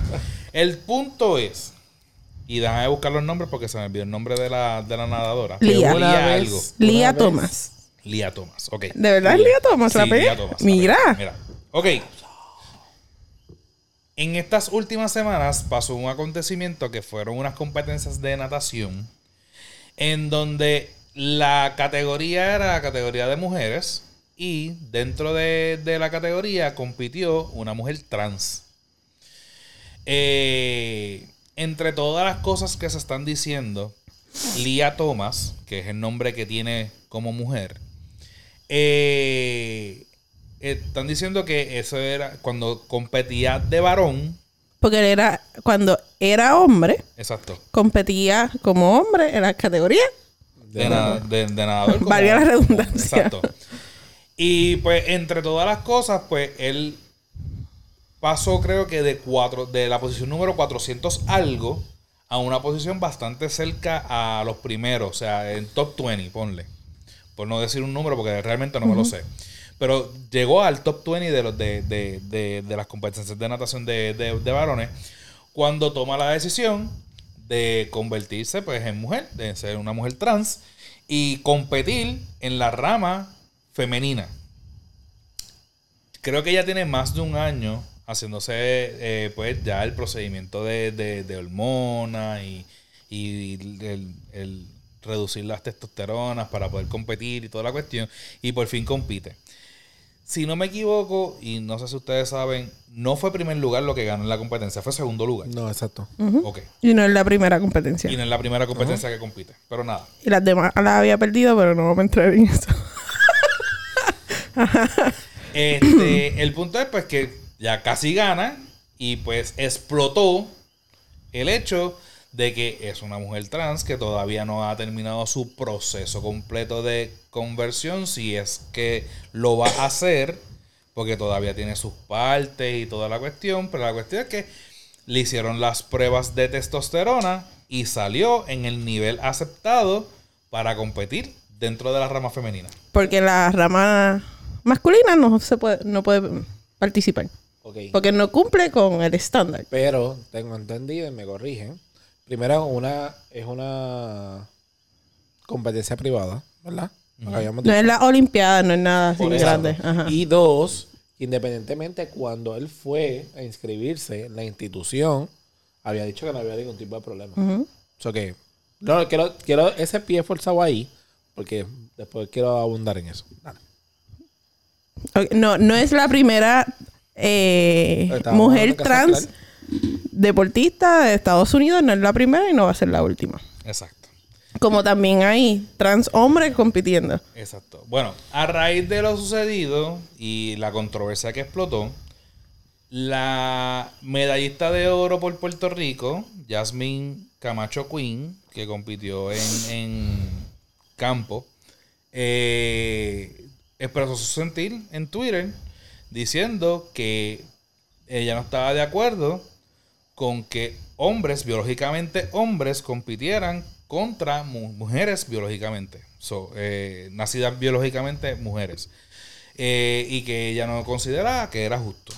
El punto es, y déjame buscar los nombres porque se me olvidó el nombre de la, de la nadadora. Lía. Una Lía vez- algo. Lía una vez- Thomas. Lía Thomas, ok. ¿De verdad es Lía Thomas? ¿La Sí, pegué? Lía Thomas, la Mira. Mira. Ok. En estas últimas semanas pasó un acontecimiento que fueron unas competencias de natación en donde la categoría era la categoría de mujeres y dentro de, de la categoría compitió una mujer trans. Eh, entre todas las cosas que se están diciendo, Lia Thomas, que es el nombre que tiene como mujer, eh, están diciendo que eso era cuando competía de varón. Porque él era, cuando era hombre, Exacto. competía como hombre en las categorías. De, na- de- de nadador. Valga la redundancia. Exacto. Y pues entre todas las cosas, pues él pasó creo que de cuatro, de la posición número 400 algo a una posición bastante cerca a los primeros, o sea, en top 20, ponle. Por no decir un número porque realmente no me lo sé. Pero llegó al top 20 de, los de, de- de- de las competencias de natación de, de- de varones cuando toma la decisión de convertirse pues en mujer, de ser una mujer trans y competir en la rama femenina. Creo que ella tiene más de un año haciéndose eh, pues ya el procedimiento de, de, de hormona y, y el, el- reducir las testosteronas para poder competir y toda la cuestión. Y por fin compite. Si no me equivoco, y no sé si ustedes saben, no fue primer lugar lo que ganó en la competencia, fue segundo lugar. No, exacto. Ok. Y no es la primera competencia. Y no es la primera competencia que compite. Pero nada. Y las demás las había perdido, pero no a entrar en eso. [LAUGHS] Este, el punto es pues que ya casi gana y pues explotó el hecho de que es una mujer trans que todavía no ha terminado su proceso completo de conversión, si es que lo va a hacer, porque todavía tiene sus partes y toda la cuestión, pero la cuestión es que le hicieron las pruebas de testosterona y salió en el nivel aceptado para competir dentro de la rama femenina. Porque la rama masculina no se puede, no puede participar. Porque no cumple con el estándar. Pero tengo entendido y me corrigen. Primero, una es una competencia privada, ¿verdad? No es la Olimpiada, no es nada así grande. Ajá. Y dos, independientemente cuando él fue a inscribirse en la institución, había dicho que no había ningún tipo de problema. O sea que, no, quiero, quiero ese pie forzado ahí, porque después quiero abundar en eso. Dale. No, no es la primera eh, mujer trans deportista de Estados Unidos, no es la primera y no va a ser la última. Exacto. Como también hay trans hombres compitiendo. Exacto. Bueno, a raíz de lo sucedido y la controversia que explotó, la medallista de oro por Puerto Rico, Jasmine Camacho Queen, que compitió en, en campo, eh, expresó su sentir en Twitter diciendo que ella no estaba de acuerdo con que hombres, biológicamente hombres, compitieran contra mu- mujeres biológicamente, so, eh, nacidas biológicamente mujeres, Eh, y que ella no consideraba que era justo.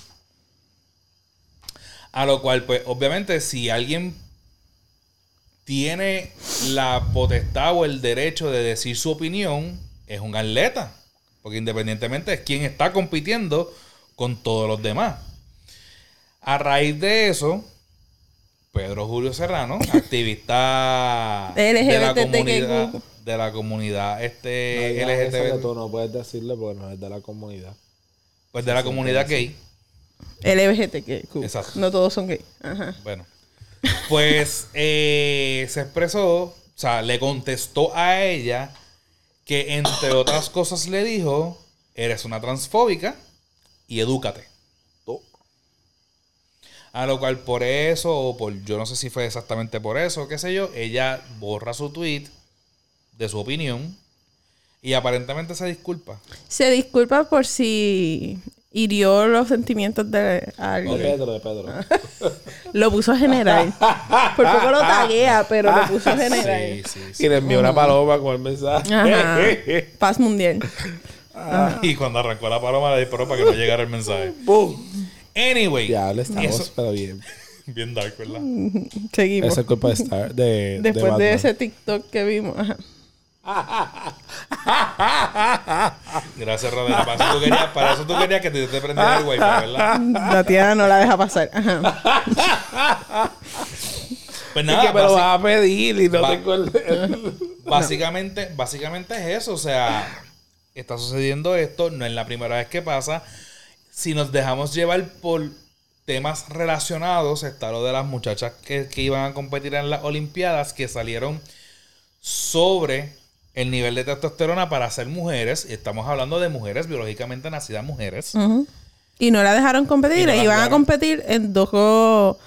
A lo cual, pues, obviamente, si alguien tiene la potestad o el derecho de decir su opinión, es un atleta. Porque independientemente es quien está compitiendo con todos los demás. A raíz de eso, Pedro Julio Serrano, [LAUGHS] activista de la comunidad, de la comunidad No este que LGTB, tú no puedes decirle porque no es de la comunidad. pues de la comunidad gay. LGBTQ. Exacto. No todos son gay. Ajá. Bueno, pues eh, se expresó, o sea, le contestó a ella que entre otras cosas le dijo, eres una transfóbica y edúcate. Tú. A lo cual por eso, o por yo no sé si fue exactamente por eso, qué sé yo, ella borra su tweet de su opinión y aparentemente se disculpa. Se disculpa por si hirió los sentimientos de De alguien. Pedro, de Pedro. [LAUGHS] Lo puso general. Por poco lo taguea, pero lo puso general. Sí, sí, sí. Y le envió una paloma con el mensaje. Ajá. Paz mundial. [LAUGHS] [LAUGHS] Y cuando arrancó la paloma le disparó para que no llegara el mensaje. [LAUGHS] ¡Pum! Anyway, Diablo, estamos, eso- pero bien. [LAUGHS] bien dark, ¿verdad? Seguimos. Esa es culpa de Star. De, Después de, Batman. ese TikTok que vimos. Ajá. Gracias, Rodela. Para eso tú querías, para eso tú querías que te, te prendiera el wifi, ¿verdad? La tía no la deja pasar. Ajá. Pues nada, que me lo vas a pedir y no tengo el... básicamente, básicamente es eso. O sea, está sucediendo esto, no es la primera vez que pasa. Si nos dejamos llevar por temas relacionados, está lo de las muchachas que, que iban a competir en las Olimpiadas que salieron sobre el nivel de testosterona para ser mujeres. Y estamos hablando de mujeres biológicamente nacidas mujeres. Y no la dejaron competir. No Iban a competir en dos,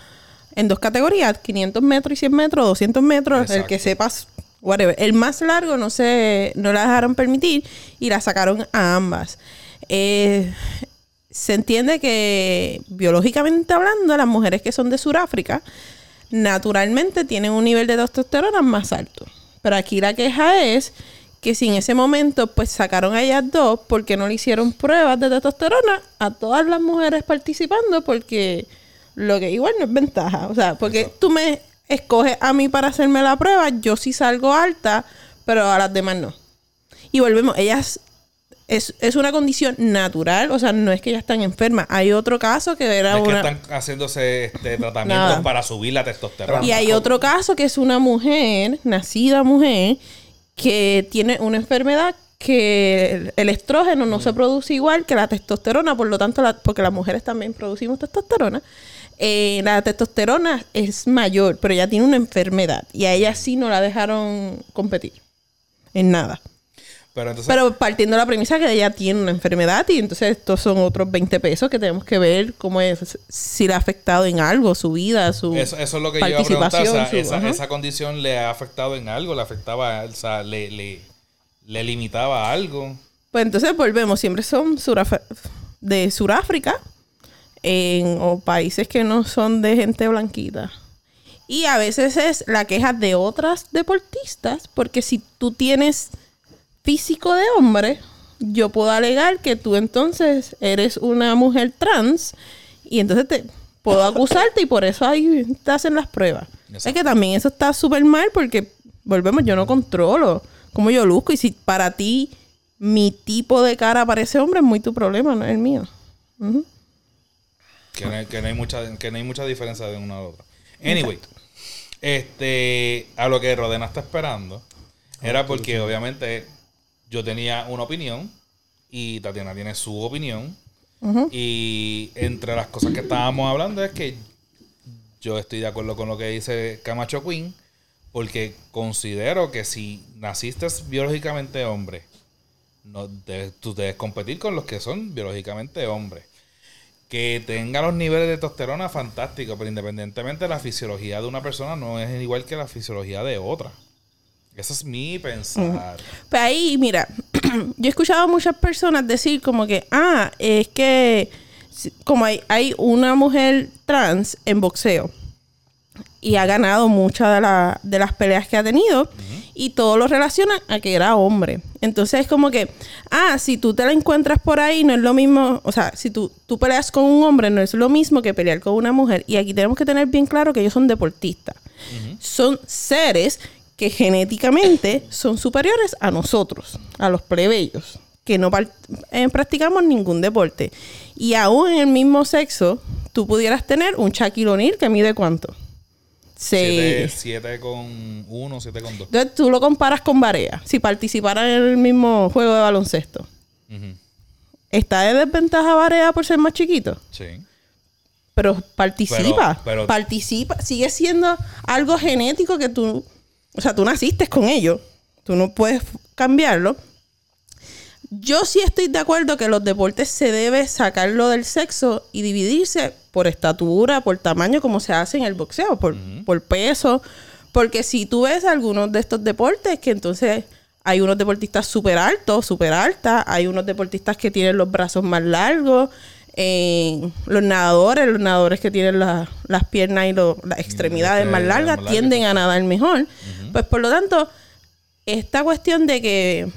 en dos categorías. 500 metros y 100 metros, 200 metros. El que sepas, whatever. El más largo no se, no la dejaron permitir y la sacaron a ambas. Eh, se entiende que biológicamente hablando, las mujeres que son de Sudáfrica naturalmente tienen un nivel de testosterona más alto. Pero aquí la queja es que si en ese momento pues sacaron a ellas dos porque no le hicieron pruebas de testosterona a todas las mujeres participando porque lo que igual no es ventaja. O sea, porque tú me escoges a mí para hacerme la prueba, yo sí salgo alta, pero a las demás no. Y volvemos, ellas es, es una condición natural, o sea, no es que ellas están enfermas. Hay otro caso que era es que una... están haciéndose este, tratamientos Nada. para subir la testosterona. Y hay otro caso que es una mujer, nacida mujer, que tiene una enfermedad que el- estrógeno no se produce igual que la testosterona, por lo tanto, la- porque las mujeres también producimos testosterona, eh, la testosterona es mayor, pero ella tiene una enfermedad y a ella sí no la dejaron competir en nada. Pero entonces, Pero partiendo de la premisa que ella tiene una enfermedad y entonces estos son otros 20 pesos que tenemos que ver cómo es, si le ha afectado en algo, su vida, su eso, eso es lo que yo iba a preguntar. O sea, participación, su- esa, esa condición le ha afectado en algo, le afectaba, o sea, le, le, le limitaba algo. Pues entonces volvemos, siempre son suraf- de Suráfrica en, o países que no son de gente blanquita. Y a veces es la queja de otras deportistas, porque si tú tienes físico de hombre, yo puedo alegar que tú entonces eres una mujer trans y entonces te puedo acusarte y por eso ahí te hacen las pruebas. Exacto. Es que también eso está súper mal porque, volvemos, yo no controlo cómo yo luzco y si para ti mi tipo de cara parece hombre, es muy tu problema, no es el mío. Ujú. Que no, hay, que no hay mucha, que no hay mucha diferencia de una a otra. Anyway, este, a lo que Rodena está esperando era porque obviamente yo tenía una opinión y Tatiana tiene su opinión. Y entre las cosas que estábamos hablando es que yo estoy de acuerdo con lo que dice Camacho Queen, porque considero que si naciste biológicamente hombre, no debes- tú debes competir con los que son biológicamente hombres. Que tenga los niveles de testosterona, fantástico, pero independientemente la fisiología de una persona no es igual que la fisiología de otra. Ese es mi pensar. Pues ahí, mira, [CLEARS THROAT] yo he escuchado a muchas personas decir como que, ah, es que como hay, hay una mujer trans en boxeo y ha ganado muchas de, la- de las peleas que ha tenido y todo lo relacionan a que era hombre. Entonces es como que, ah, si tú te la encuentras por ahí, no es lo mismo, o sea, si tú, tú peleas con un hombre, no es lo mismo que pelear con una mujer. Y aquí tenemos que tener bien claro que ellos son deportistas. Son seres que genéticamente son superiores a nosotros, a los plebeyos, que no eh, practicamos ningún deporte. Y aún en el mismo sexo, tú pudieras tener un Shaquille O'Neal que mide cuánto? Seis. 7 con 1, 7 con 2. Entonces tú lo comparas con Barea, si participara en el mismo juego de baloncesto. ¿Está de desventaja Barea por ser más chiquito? Sí. Pero participa. Pero- pero- participa. Sigue siendo algo genético que tú. O sea, tú naciste con ello. Tú no puedes cambiarlo. Yo sí estoy de acuerdo que los deportes se debe sacarlo del sexo y dividirse por estatura, por tamaño, como se hace en el boxeo, por, por peso. Porque si tú ves algunos de estos deportes, que entonces hay unos deportistas súper altos, súper altas, hay unos deportistas que tienen los brazos más largos, eh, los nadadores, los nadadores que tienen la- las piernas y lo- las extremidades largas, más largas. tienden a nadar mejor. Pues por lo tanto, esta cuestión de que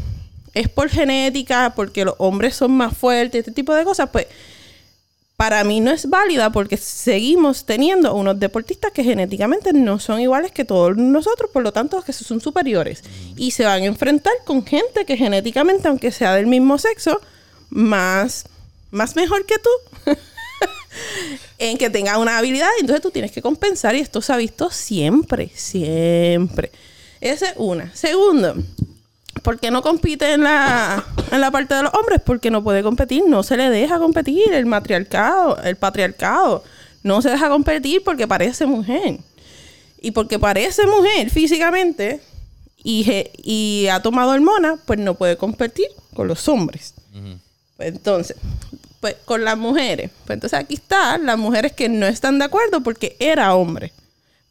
es por genética, porque los hombres son más fuertes, este tipo de cosas, pues para mí no es válida porque seguimos teniendo unos deportistas que genéticamente no son iguales que todos nosotros, por lo tanto que son superiores. Y se van a enfrentar con gente que genéticamente, aunque sea del mismo sexo, más, más mejor que tú. [LAUGHS] en que tenga una habilidad, entonces tú tienes que compensar y esto se ha visto siempre, siempre. Esa es una. Segundo, ¿por qué no compite en la, en la parte de los hombres? Porque no puede competir, no se le deja competir, el matriarcado, el patriarcado, no se deja competir porque parece mujer. Y porque parece mujer físicamente y, y ha tomado hormonas, pues no puede competir con los hombres. Entonces, pues con las mujeres. Pues entonces aquí están las mujeres que no están de acuerdo porque era hombre.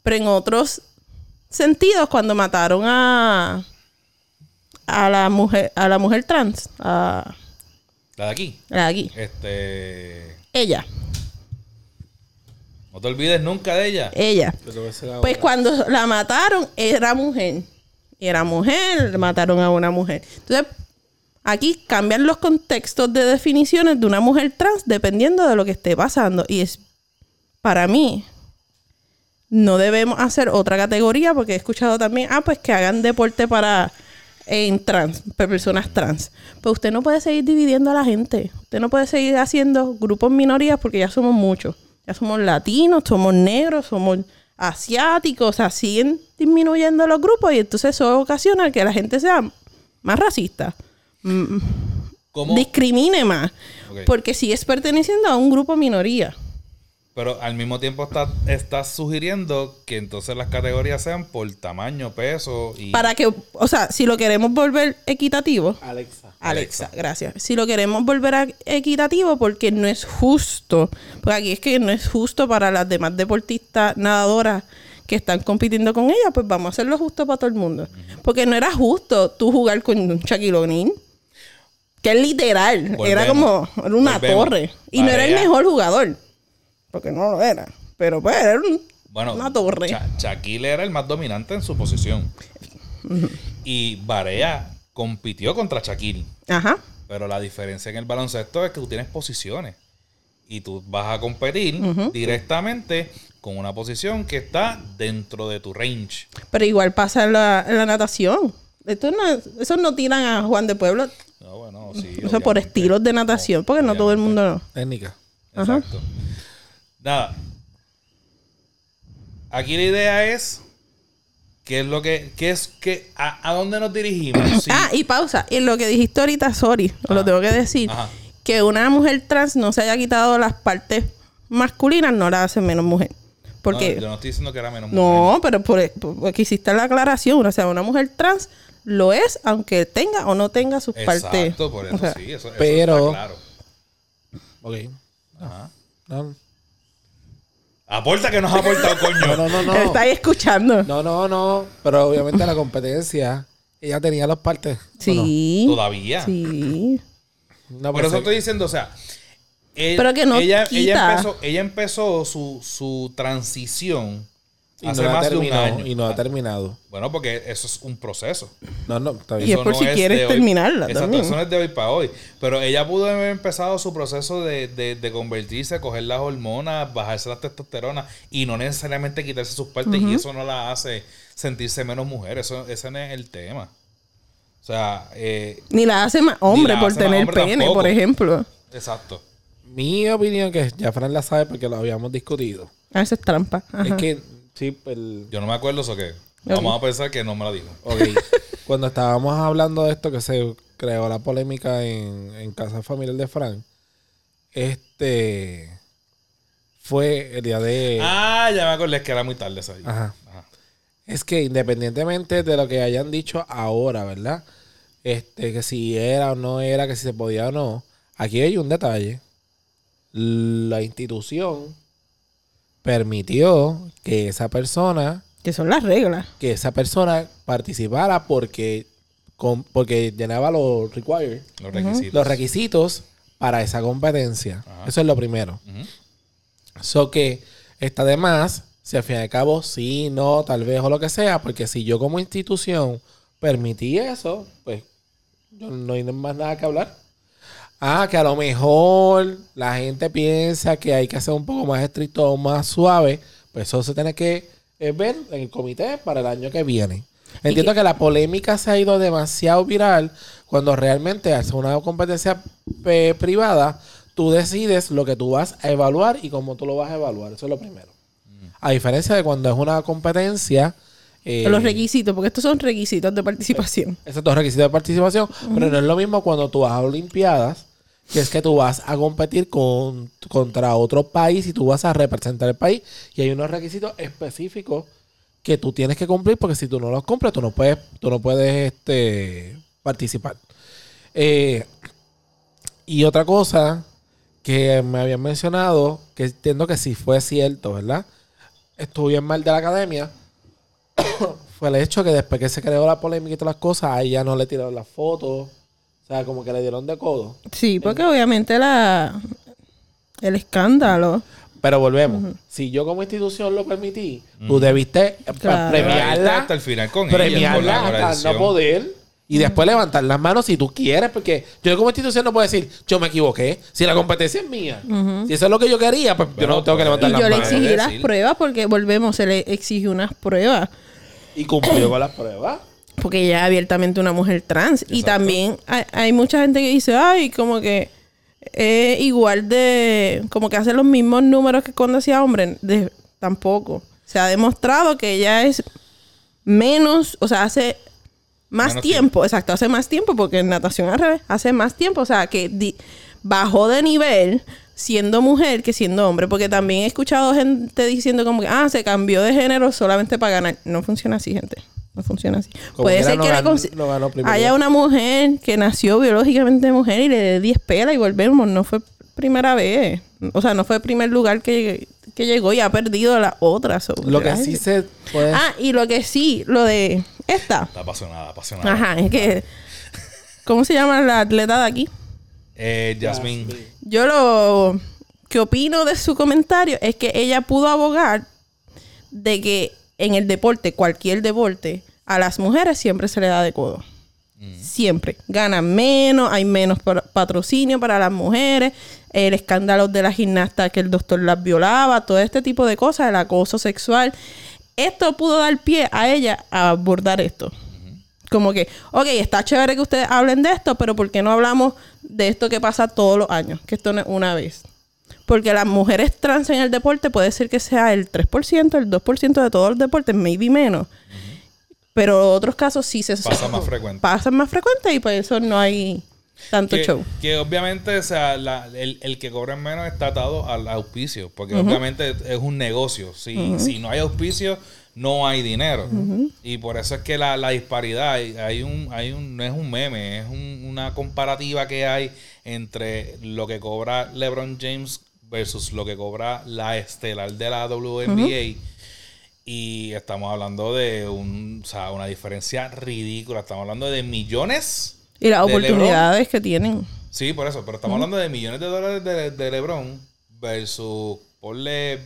Pero en otros sentidos, cuando mataron a a la mujer, a la mujer trans, a La de aquí. la de aquí, Este. ella, No te olvides nunca de ella. ella. Pues cuando la mataron, era mujer. Era mujer, mataron a una mujer. Entonces, aquí cambian los contextos de definiciones de una mujer trans dependiendo de lo que esté pasando. Y es, para mí, no debemos hacer otra categoría porque he escuchado también, ah, pues que hagan deporte para en trans, personas trans. Pues usted no puede seguir dividiendo a la gente. Usted no puede seguir haciendo grupos minorías porque ya somos muchos. Ya somos latinos, somos negros, somos asiáticos, o sea, siguen disminuyendo los grupos y entonces eso ocasiona que la gente sea más racista, mm, ¿Cómo? discrimine más, Ok. porque sigues perteneciendo a un grupo minoría. Pero al mismo tiempo está- estás sugiriendo que entonces las categorías sean por tamaño, peso y... Para que, o sea, si lo queremos volver equitativo, Alexa. Alexa, gracias. Si lo queremos volver a- equitativo, porque no es justo, porque aquí es que no es justo para las demás deportistas nadadoras que están compitiendo con ella, pues vamos a hacerlo justo para todo el mundo. Porque no era justo tú jugar con Shaquille O'Neal, que es literal, era como era una Volvemos. torre. Y no era el mejor jugador, porque no lo era. Pero pues era un- Bueno, una torre. Sha- Shaquille era el más dominante en su posición. Y Barea compitió contra Shaquille. Ajá. Pero la diferencia en el baloncesto es que tú tienes posiciones. Y tú vas a competir directamente con una posición que está dentro de tu range. Pero igual pasa en la, en la natación. Esto no, esos no tiran a Juan de Pueblo No, bueno, sí. O sea, por estilos de natación, porque no todo el mundo... Técnica. Ajá. Nada. Aquí la idea es qué es lo que, qué es que, a, a dónde nos dirigimos. [COUGHS] Sí. Ah, y pausa. Y lo que dijiste ahorita, sorry, lo tengo que decir. Ajá. Que una mujer trans no se haya quitado las partes masculinas no la hace menos mujer. Porque... No, yo no estoy diciendo que era menos mujer. No, pero por, por- porque hiciste la aclaración. O sea, una mujer trans lo es, aunque tenga o no tenga sus partes. Exacto, por eso O sea, sí, eso, eso pero- está claro. Ok. Ajá. No, Aporta que nos ha aportado, [LAUGHS] coño. no, no, no. No, Está ahí escuchando. no, no, no. Pero obviamente la competencia, ella tenía las partes. Sí. Todavía. Sí. No, Por pues, eso estoy diciendo, o sea, él- Pero que no ella, quita. ella empezó, ella empezó su, su transición y hace no ha más de un terminado, año. Y no ha terminado. Bueno, porque eso es un proceso. No, no, está Y bien. es por si de quieres terminarla Exacto, eso no es de hoy para hoy. Pero ella pudo haber empezado su proceso de, de, de convertirse, coger las hormonas, bajarse la testosterona y no necesariamente quitarse sus partes. Y eso no la hace sentirse menos mujer. Eso, ese no es el tema. O sea, eh, Ni la hace más hombre por hace más tener hombre pene, tampoco. por ejemplo. exacto. Mi opinión, que ya Fran la sabe porque lo habíamos discutido, A veces trampa. Ajá. es que, sí, el, Yo no me acuerdo eso que. Vamos a pensar que no me lo dijo. Ok. [LAUGHS] Cuando estábamos hablando de esto, que se creó la polémica en, en Casa Familiar de Frank, este fue el día de. Ah, ya me acordé es que era muy tarde ese día. Ajá. Ajá. Es que independientemente de lo que hayan dicho ahora, ¿verdad? Este, que si era o no era, que si se podía o no, aquí hay un detalle. La institución permitió que esa persona Que son las reglas. que esa persona participara porque, con- porque llenaba los required, Los requisitos. los requisitos para esa competencia. Ajá. Eso es lo primero. So que está de más, si al fin y al cabo sí, no, tal vez o lo que sea, porque si yo como institución permití eso, pues yo no hay más nada que hablar. Ah, que a lo mejor la gente piensa que hay que hacer un poco más estricto o más suave, pues eso se tiene que eh, ver en el comité para el año que viene. Entiendo que la polémica se ha ido demasiado viral cuando realmente al ser una competencia eh, privada, tú decides lo que tú vas a evaluar y cómo tú lo vas a evaluar. Eso es lo primero. A diferencia de cuando es una competencia... eh, Los requisitos, porque estos son requisitos de participación. dos requisitos de participación, pero no es lo mismo cuando tú vas a Olimpiadas, que es que tú vas a competir con, contra otro país y tú vas a representar el país y hay unos requisitos específicos que tú tienes que cumplir porque si tú no los cumples tú no puedes, tú no puedes este, participar. Eh, y otra cosa que me habían mencionado, que entiendo que sí fue cierto, ¿verdad? Estuvo bien mal de la academia, [COUGHS] fue el hecho que después que se creó la polémica y todas las cosas, a ella no le tiraron las fotos. O sea, como que le dieron de codo. Sí, porque obviamente la el escándalo. Pero volvemos. Si yo como institución lo permití, tú debiste eh, Claro. premiarla, Hasta el final con ella, con la premiarla hasta no poder y después levantar las manos si tú quieres, porque yo como institución no puedo decir, yo me equivoqué, si la competencia es mía. Si eso es lo que yo quería, pues yo no tengo que pues, levantar Y las yo le manos. exigí las pruebas porque volvemos, se le exigió unas pruebas. Y cumplió con las pruebas. Porque ella es abiertamente una mujer trans. Y también hay, hay mucha gente que dice, ay, como que es igual de. Como que hace los mismos números que cuando hacía hombre. De, tampoco. Se ha demostrado que ella es menos, o sea, hace más tiempo, exacto, hace más tiempo, porque en natación al revés, hace más tiempo, o sea, que di- bajó de nivel siendo mujer que siendo hombre, porque también he escuchado gente diciendo como que, ah, se cambió de género solamente para ganar. No funciona así, gente. No funciona así. Como Puede ser no que le no ganó haya una mujer que nació biológicamente mujer y le dé 10 pelas y volvemos. No fue primera vez. O sea, no fue el primer lugar que, que llegó y ha perdido a la otra. So, Lo que sí se puede... Ah, y lo que sí, lo de esta. Está apasionada, apasionada. Ajá, es que. ¿Cómo se llama la atleta de aquí? Eh, Jasmine. Yo lo que opino de su comentario es que ella pudo abogar de que en el deporte, cualquier deporte, a las mujeres siempre se le da de codo. Siempre. Ganan menos, hay menos pa- patrocinio para las mujeres, el escándalo de la gimnasta que el doctor las violaba, todo este tipo de cosas, el acoso sexual. Esto pudo dar pie a ella a abordar esto. Como que, ok, está chévere que ustedes hablen de esto, pero ¿por qué no hablamos de esto que pasa todos los años? Que esto no es una vez. Porque las mujeres trans en el deporte puede ser que sea el 3%, el 2% de todos los deportes, maybe menos. Pero otros casos sí se Pasa más [LAUGHS] frecuente. Pasan más frecuente y por eso no hay tanto que, show. que obviamente, o sea, la- el, el que cobra menos está atado al auspicio, porque obviamente es un negocio. Si, si no hay auspicio, no hay dinero. Y por eso es que la, la disparidad, hay, hay un, hay un, no es un meme, es un- una comparativa que hay entre lo que cobra LeBron James versus lo que cobra la estelar de la WNBA. Y estamos hablando de un, o sea, una diferencia ridícula. Estamos hablando de millones Y las de LeBron. oportunidades que tienen. Sí, por eso, pero estamos hablando de millones de dólares de, de LeBron versus, ponle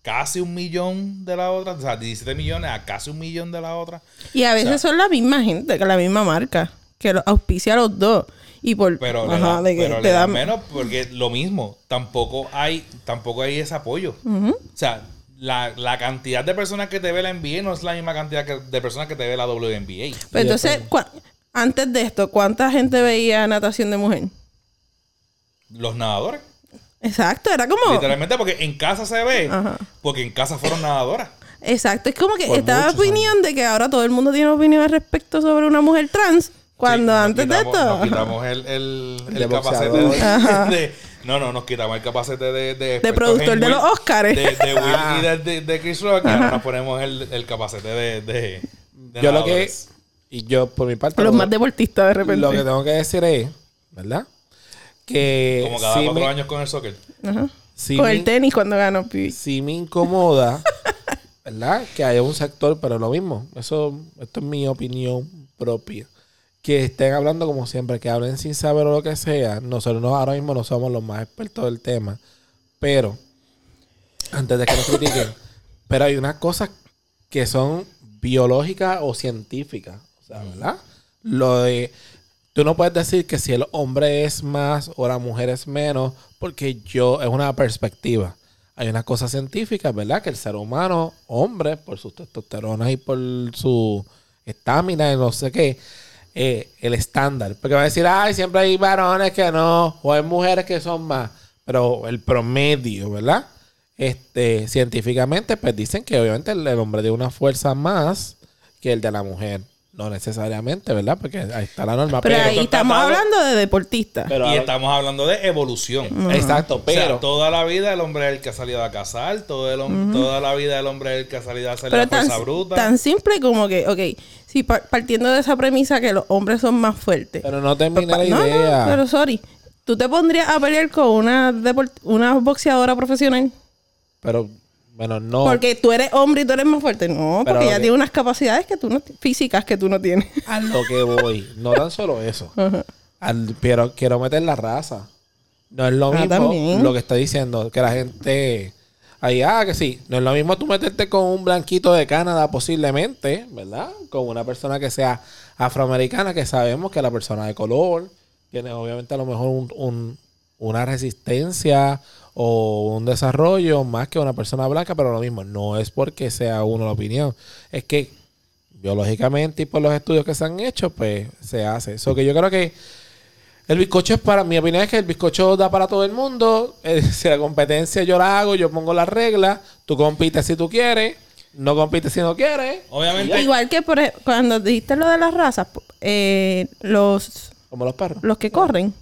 casi un millón de la otra, o sea, 17 millones a casi un millón de la otra. Y a veces O sea- son la misma gente, que la misma marca, que auspicia a los dos. Y por Pero, ajá, da- de que pero te dan menos porque lo mismo, tampoco hay, tampoco hay ese apoyo. O sea, la, la cantidad de personas que te ve la NBA no es la misma cantidad que- de personas que te ve la WNBA. Pero entonces, cua- antes de esto, ¿cuánta gente veía natación de mujer? Los nadadores. Exacto, era como... Literalmente porque en casa se ve, Ajá. porque en casa fueron nadadoras. Exacto, es como que Por esta opinión de que ahora todo el mundo tiene opinión al respecto sobre una mujer trans, cuando Sí, nos antes quitamos- de esto... Nos quitamos el, el, el De capacete de- No, no, nos quitamos el capacete de... De, expertos productor de Will- los Óscares. De, de Will Ah. y de, de, de Chris Rock. Y ahora nos ponemos el, el capacete de... de, de Yo lo que... Y yo, por mi parte... los lo- más deportistas de repente. Lo que tengo que decir es, ¿verdad? Que Como cada sí cuatro me, años con el soccer. Ajá. sí Con me- el tenis cuando ganó Pibi. sí me incomoda, ¿verdad? Que haya un sector, pero lo mismo. Eso, esto es mi opinión propia. Que estén hablando como siempre, que hablen sin saber o lo que sea. Nosotros no- ahora mismo no somos los más expertos del tema. Pero, antes de que nos critiquen, [LAUGHS] pero hay unas cosas que son biológicas o científicas. O sea, ¿verdad? Lo de. Tú no puedes decir que si el hombre es más o la mujer es menos, porque yo, es una perspectiva. Hay unas cosas científicas, ¿verdad? Que el ser humano, hombre, por sus testosteronas y por su estamina y no sé qué, eh, el estándar. Porque va a decir, ay, siempre hay varones que no, o hay mujeres que son más. Pero el promedio, ¿verdad? Este, científicamente, pues dicen que obviamente el, el hombre tiene una fuerza más que el de la mujer. No necesariamente, ¿verdad? Porque ahí está la norma. Pero Pero, ahí estamos hablando de deportistas. pero y estamos hablando de evolución. exacto, O sea, pero toda la vida el hombre es el que ha salido a cazar, todo el hom- toda la vida el hombre es el que ha salido a hacer Pero la tan, fuerza bruta. tan simple como que, ok, si par- partiendo de esa premisa que los hombres son más fuertes. pero no termina la Pa- no, idea. no, pero sorry. ¿Tú te pondrías a pelear con una, deport- una boxeadora profesional? Pero, bueno, no. Porque tú eres hombre y tú eres más fuerte. No, Pero porque ella que- tiene unas capacidades que tú no, físicas que tú no tienes. a lo que voy. No tan solo eso. [LAUGHS] Al- pero quiero meter la raza. No es lo Ah, mismo también. lo que está diciendo. Que la gente. Ahí, ah, que sí. No es lo mismo tú meterte con un blanquito de Canadá, posiblemente, ¿verdad? Con una persona que sea afroamericana, que sabemos que la persona de color tiene, obviamente, a lo mejor un- un- una resistencia o un desarrollo más que una persona blanca, pero lo mismo. No es porque sea uno la opinión. Es que biológicamente y por los estudios que se han hecho, pues se hace. Eso que yo creo que El bizcocho es para, mi opinión es que el bizcocho da para todo el mundo. [LAUGHS] Eh, si la competencia yo la hago, yo pongo las reglas, tú compites si tú quieres, no compites si no quieres. Obviamente, Igual que por, ej- cuando dijiste lo de las razas, eh, los, Como los perros. los que corren,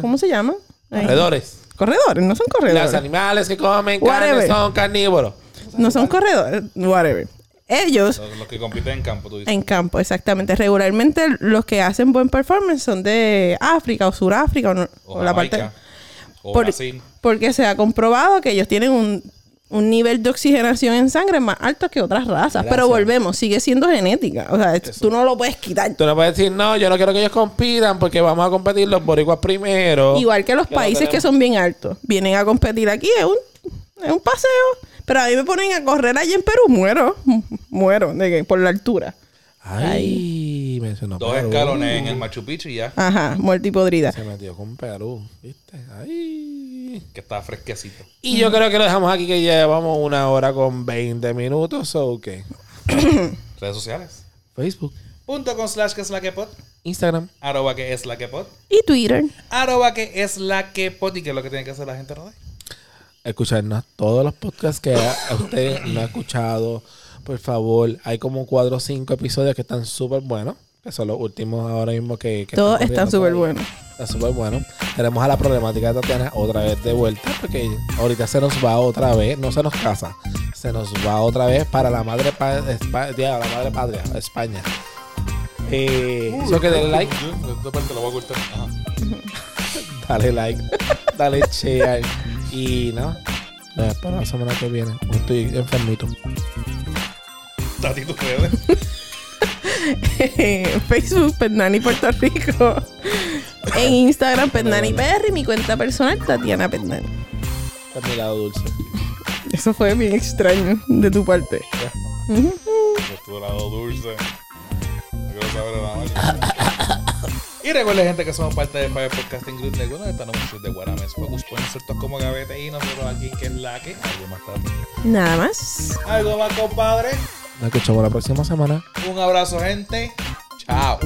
¿cómo se llaman? Corredores. Corredores, no son corredores. Los animales que comen carne son carnívoros. No son corredores, whatever. Ellos los, los que compiten en campo, tú dices. en campo, exactamente. Regularmente los que hacen buen performance son de África o Suráfrica o, no- o o la parte... O Por- Brasil. Porque se ha comprobado que ellos tienen un, un nivel de oxigenación en sangre más alto que otras razas. Gracias. Pero volvemos, sigue siendo genética. O sea, tú no lo puedes quitar. Tú no puedes decir, no, yo no quiero que ellos compitan porque vamos a competir los boricuas primero. Igual que los países que son bien altos. Vienen a competir aquí, es un, es un paseo. Pero a mí me ponen a correr allí en Perú, muero. [LAUGHS] Muero de que, por la altura. Ay, mencionó Dos Perú. escalones en el Machu Picchu y ya. Ajá, muerta y podrida. Se metió con Perú, ¿viste? Ay. Que está fresquecito. Y yo creo que lo dejamos aquí que llevamos una hora con 20 minutos. ¿O qué? [COUGHS] Redes sociales. Facebook, Punto con slash que es la que pot. Instagram. Arroba que es la que pot. Y Twitter. Arroba que es la que pot. ¿Y qué es lo que tiene que hacer la gente, Rodé? Escucharnos todos los podcasts que [COUGHS] usted no ha escuchado. Por favor, hay como 4 o 5 episodios que están súper buenos. Son los últimos ahora mismo que... que Todos están súper buenos. Está súper bueno. Tenemos a la problemática de Tatiana otra vez de vuelta porque ahorita se nos va otra vez, no se nos casa, se nos va otra vez para la madre, pa- Espa- ya, la madre patria, España. Eh, so que dale like, Esta parte la voy a cortar. Ajá. [LAUGHS] dale like, dale share y no, nos espero la semana que viene. Estoy enfermito. Tatito. [LAUGHS] Facebook, Pernani Puerto Rico. En Instagram, Pernani PR. Y mi cuenta personal, Tatiana Pernani. Este es mi lado dulce. Eso fue bien extraño de tu parte. Tu lado dulce. Y recuerden, gente, que somos parte de Fire Podcasting Group. Donde están anuncios de Guarames, Focus Points, ciertos como Gavete y nosotros aquí, que es la que. Algo más tarde. Nada más. Algo más, compadre. Nos escuchamos la próxima semana. Un abrazo, gente. Chao.